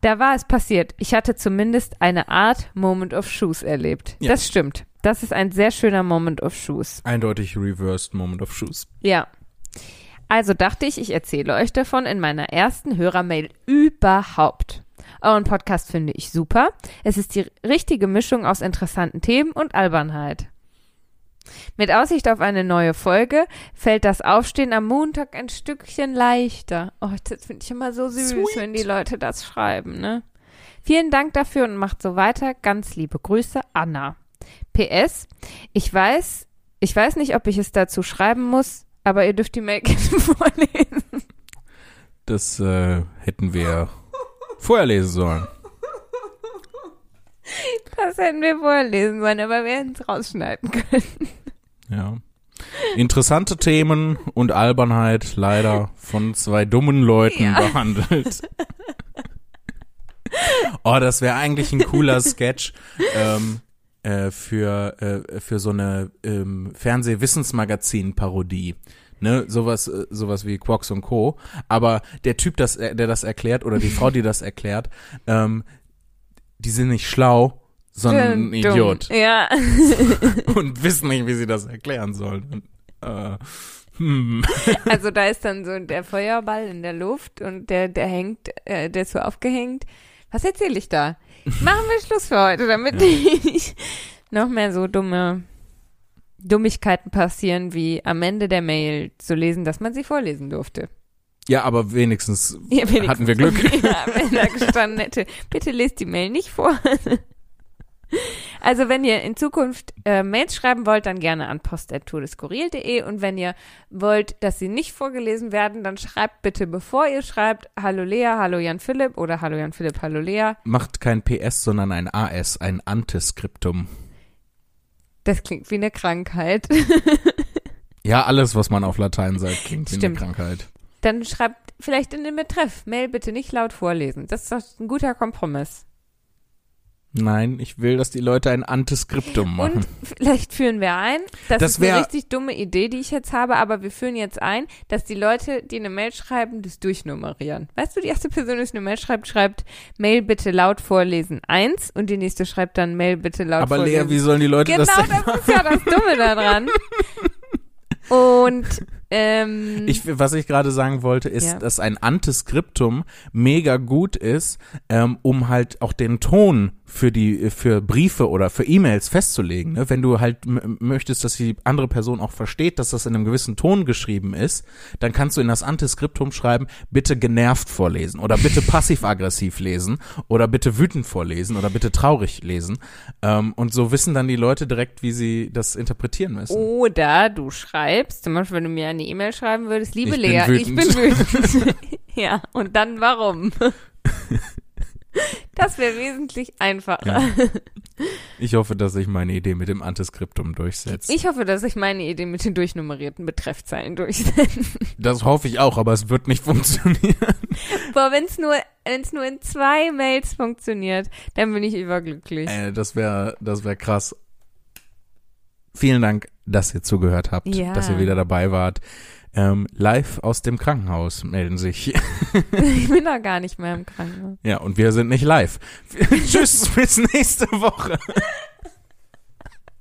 Da war es passiert. Ich hatte zumindest eine Art Moment of Shoes erlebt. Ja. Das stimmt. Das ist ein sehr schöner Moment of Shoes. Eindeutig reversed Moment of Shoes. Ja. Also dachte ich, ich erzähle euch davon in meiner ersten Hörermail überhaupt. Euren Podcast finde ich super. Es ist die richtige Mischung aus interessanten Themen und Albernheit. Mit Aussicht auf eine neue Folge fällt das Aufstehen am Montag ein Stückchen leichter. Oh, das finde ich immer so süß, Sweet. wenn die Leute das schreiben, ne? Vielen Dank dafür und macht so weiter. Ganz liebe Grüße, Anna. PS, ich weiß, ich weiß nicht, ob ich es dazu schreiben muss, aber ihr dürft die Mail gerne (laughs) vorlesen. Das äh, hätten wir vorher lesen sollen. Das hätten wir vorher lesen sollen, aber wir hätten es rausschneiden können. Ja. Interessante Themen und Albernheit leider von zwei dummen Leuten Ja. behandelt. Oh, das wäre eigentlich ein cooler (laughs) Sketch ähm, äh, für, äh, für so eine ähm, Fernsehwissensmagazin-Parodie. Ne, sowas, äh, sowas wie Quarks und Co. Aber der Typ, das, äh, der das erklärt, oder die Frau, die das erklärt, (laughs) ähm, die sind nicht schlau, sondern ein Dumm. Idiot Ja. (laughs) und wissen nicht, wie sie das erklären sollen. Und, äh, hm. (laughs) Also da ist dann so der Feuerball in der Luft und der, der hängt, äh, der ist so aufgehängt. Was erzähle ich da? Machen wir Schluss für heute, damit nicht (laughs) noch mehr so dumme Dummigkeiten passieren, wie am Ende der Mail zu lesen, dass man sie vorlesen durfte. Ja, aber wenigstens Ja, wenigstens. hatten wir Glück. (laughs) ja, wenn da gestanden hätte, bitte lest die Mail nicht vor. (laughs) Also wenn ihr in Zukunft äh, Mails schreiben wollt, dann gerne an post.todeskurril.de und wenn ihr wollt, dass sie nicht vorgelesen werden, dann schreibt bitte, bevor ihr schreibt, Hallo Lea, Hallo Jan Philipp oder Hallo Jan Philipp, Hallo Lea. Macht kein PS, sondern ein AS, ein Antiskriptum. Das klingt wie eine Krankheit. (laughs) Ja, alles, was man auf Latein sagt, klingt wie eine Stimmt. Krankheit. Dann schreibt vielleicht in den Betreff, Mail bitte nicht laut vorlesen. Das ist doch ein guter Kompromiss. Nein, ich will, dass die Leute ein Antiskriptum machen. Und vielleicht führen wir ein, das, Das ist eine richtig dumme Idee, die ich jetzt habe, aber wir führen jetzt ein, dass die Leute, die eine Mail schreiben, das durchnummerieren. Weißt du, die erste Person, die eine Mail schreibt, schreibt Mail bitte laut vorlesen 1 und die nächste schreibt dann Mail bitte laut aber Lea, vorlesen. wie sollen die Leute genau, das denn das ist ja das Dumme daran. Und ähm, Ich, was ich gerade sagen wollte, ist, Ja. dass ein Antiskriptum mega gut ist, ähm, um halt auch den Ton für die für Briefe oder für E-Mails festzulegen. Ne? Wenn du halt möchtest, dass die andere Person auch versteht, dass das in einem gewissen Ton geschrieben ist, dann kannst du in das Antiskriptum schreiben, bitte genervt vorlesen oder bitte passiv-aggressiv lesen oder bitte wütend vorlesen oder bitte traurig lesen. Ähm, und so wissen dann die Leute direkt, wie sie das interpretieren müssen. Oder du schreibst, zum Beispiel, wenn du mir eine E-Mail schreiben würdest, liebe Ich bin Lea, ich wütend. bin wütend. (laughs) ja, und dann warum? (laughs) das wäre wesentlich einfacher. Ja. Ich hoffe, dass sich meine Idee mit dem Antiskriptum durchsetzt. Ich hoffe, dass ich meine Idee mit den durchnummerierten Betreffzeilen durchsetze. Das hoffe ich auch, aber es wird nicht funktionieren. Boah, wenn es nur, wenn's nur in zwei Mails funktioniert, dann bin ich überglücklich. Äh, das wäre das wär krass. Vielen Dank, dass ihr zugehört habt, Ja. dass ihr wieder dabei wart. Ähm, live aus dem Krankenhaus melden sich. (laughs) ich bin doch gar nicht mehr im Krankenhaus. Ja, und wir sind nicht live. (laughs) Tschüss, bis nächste Woche. (laughs)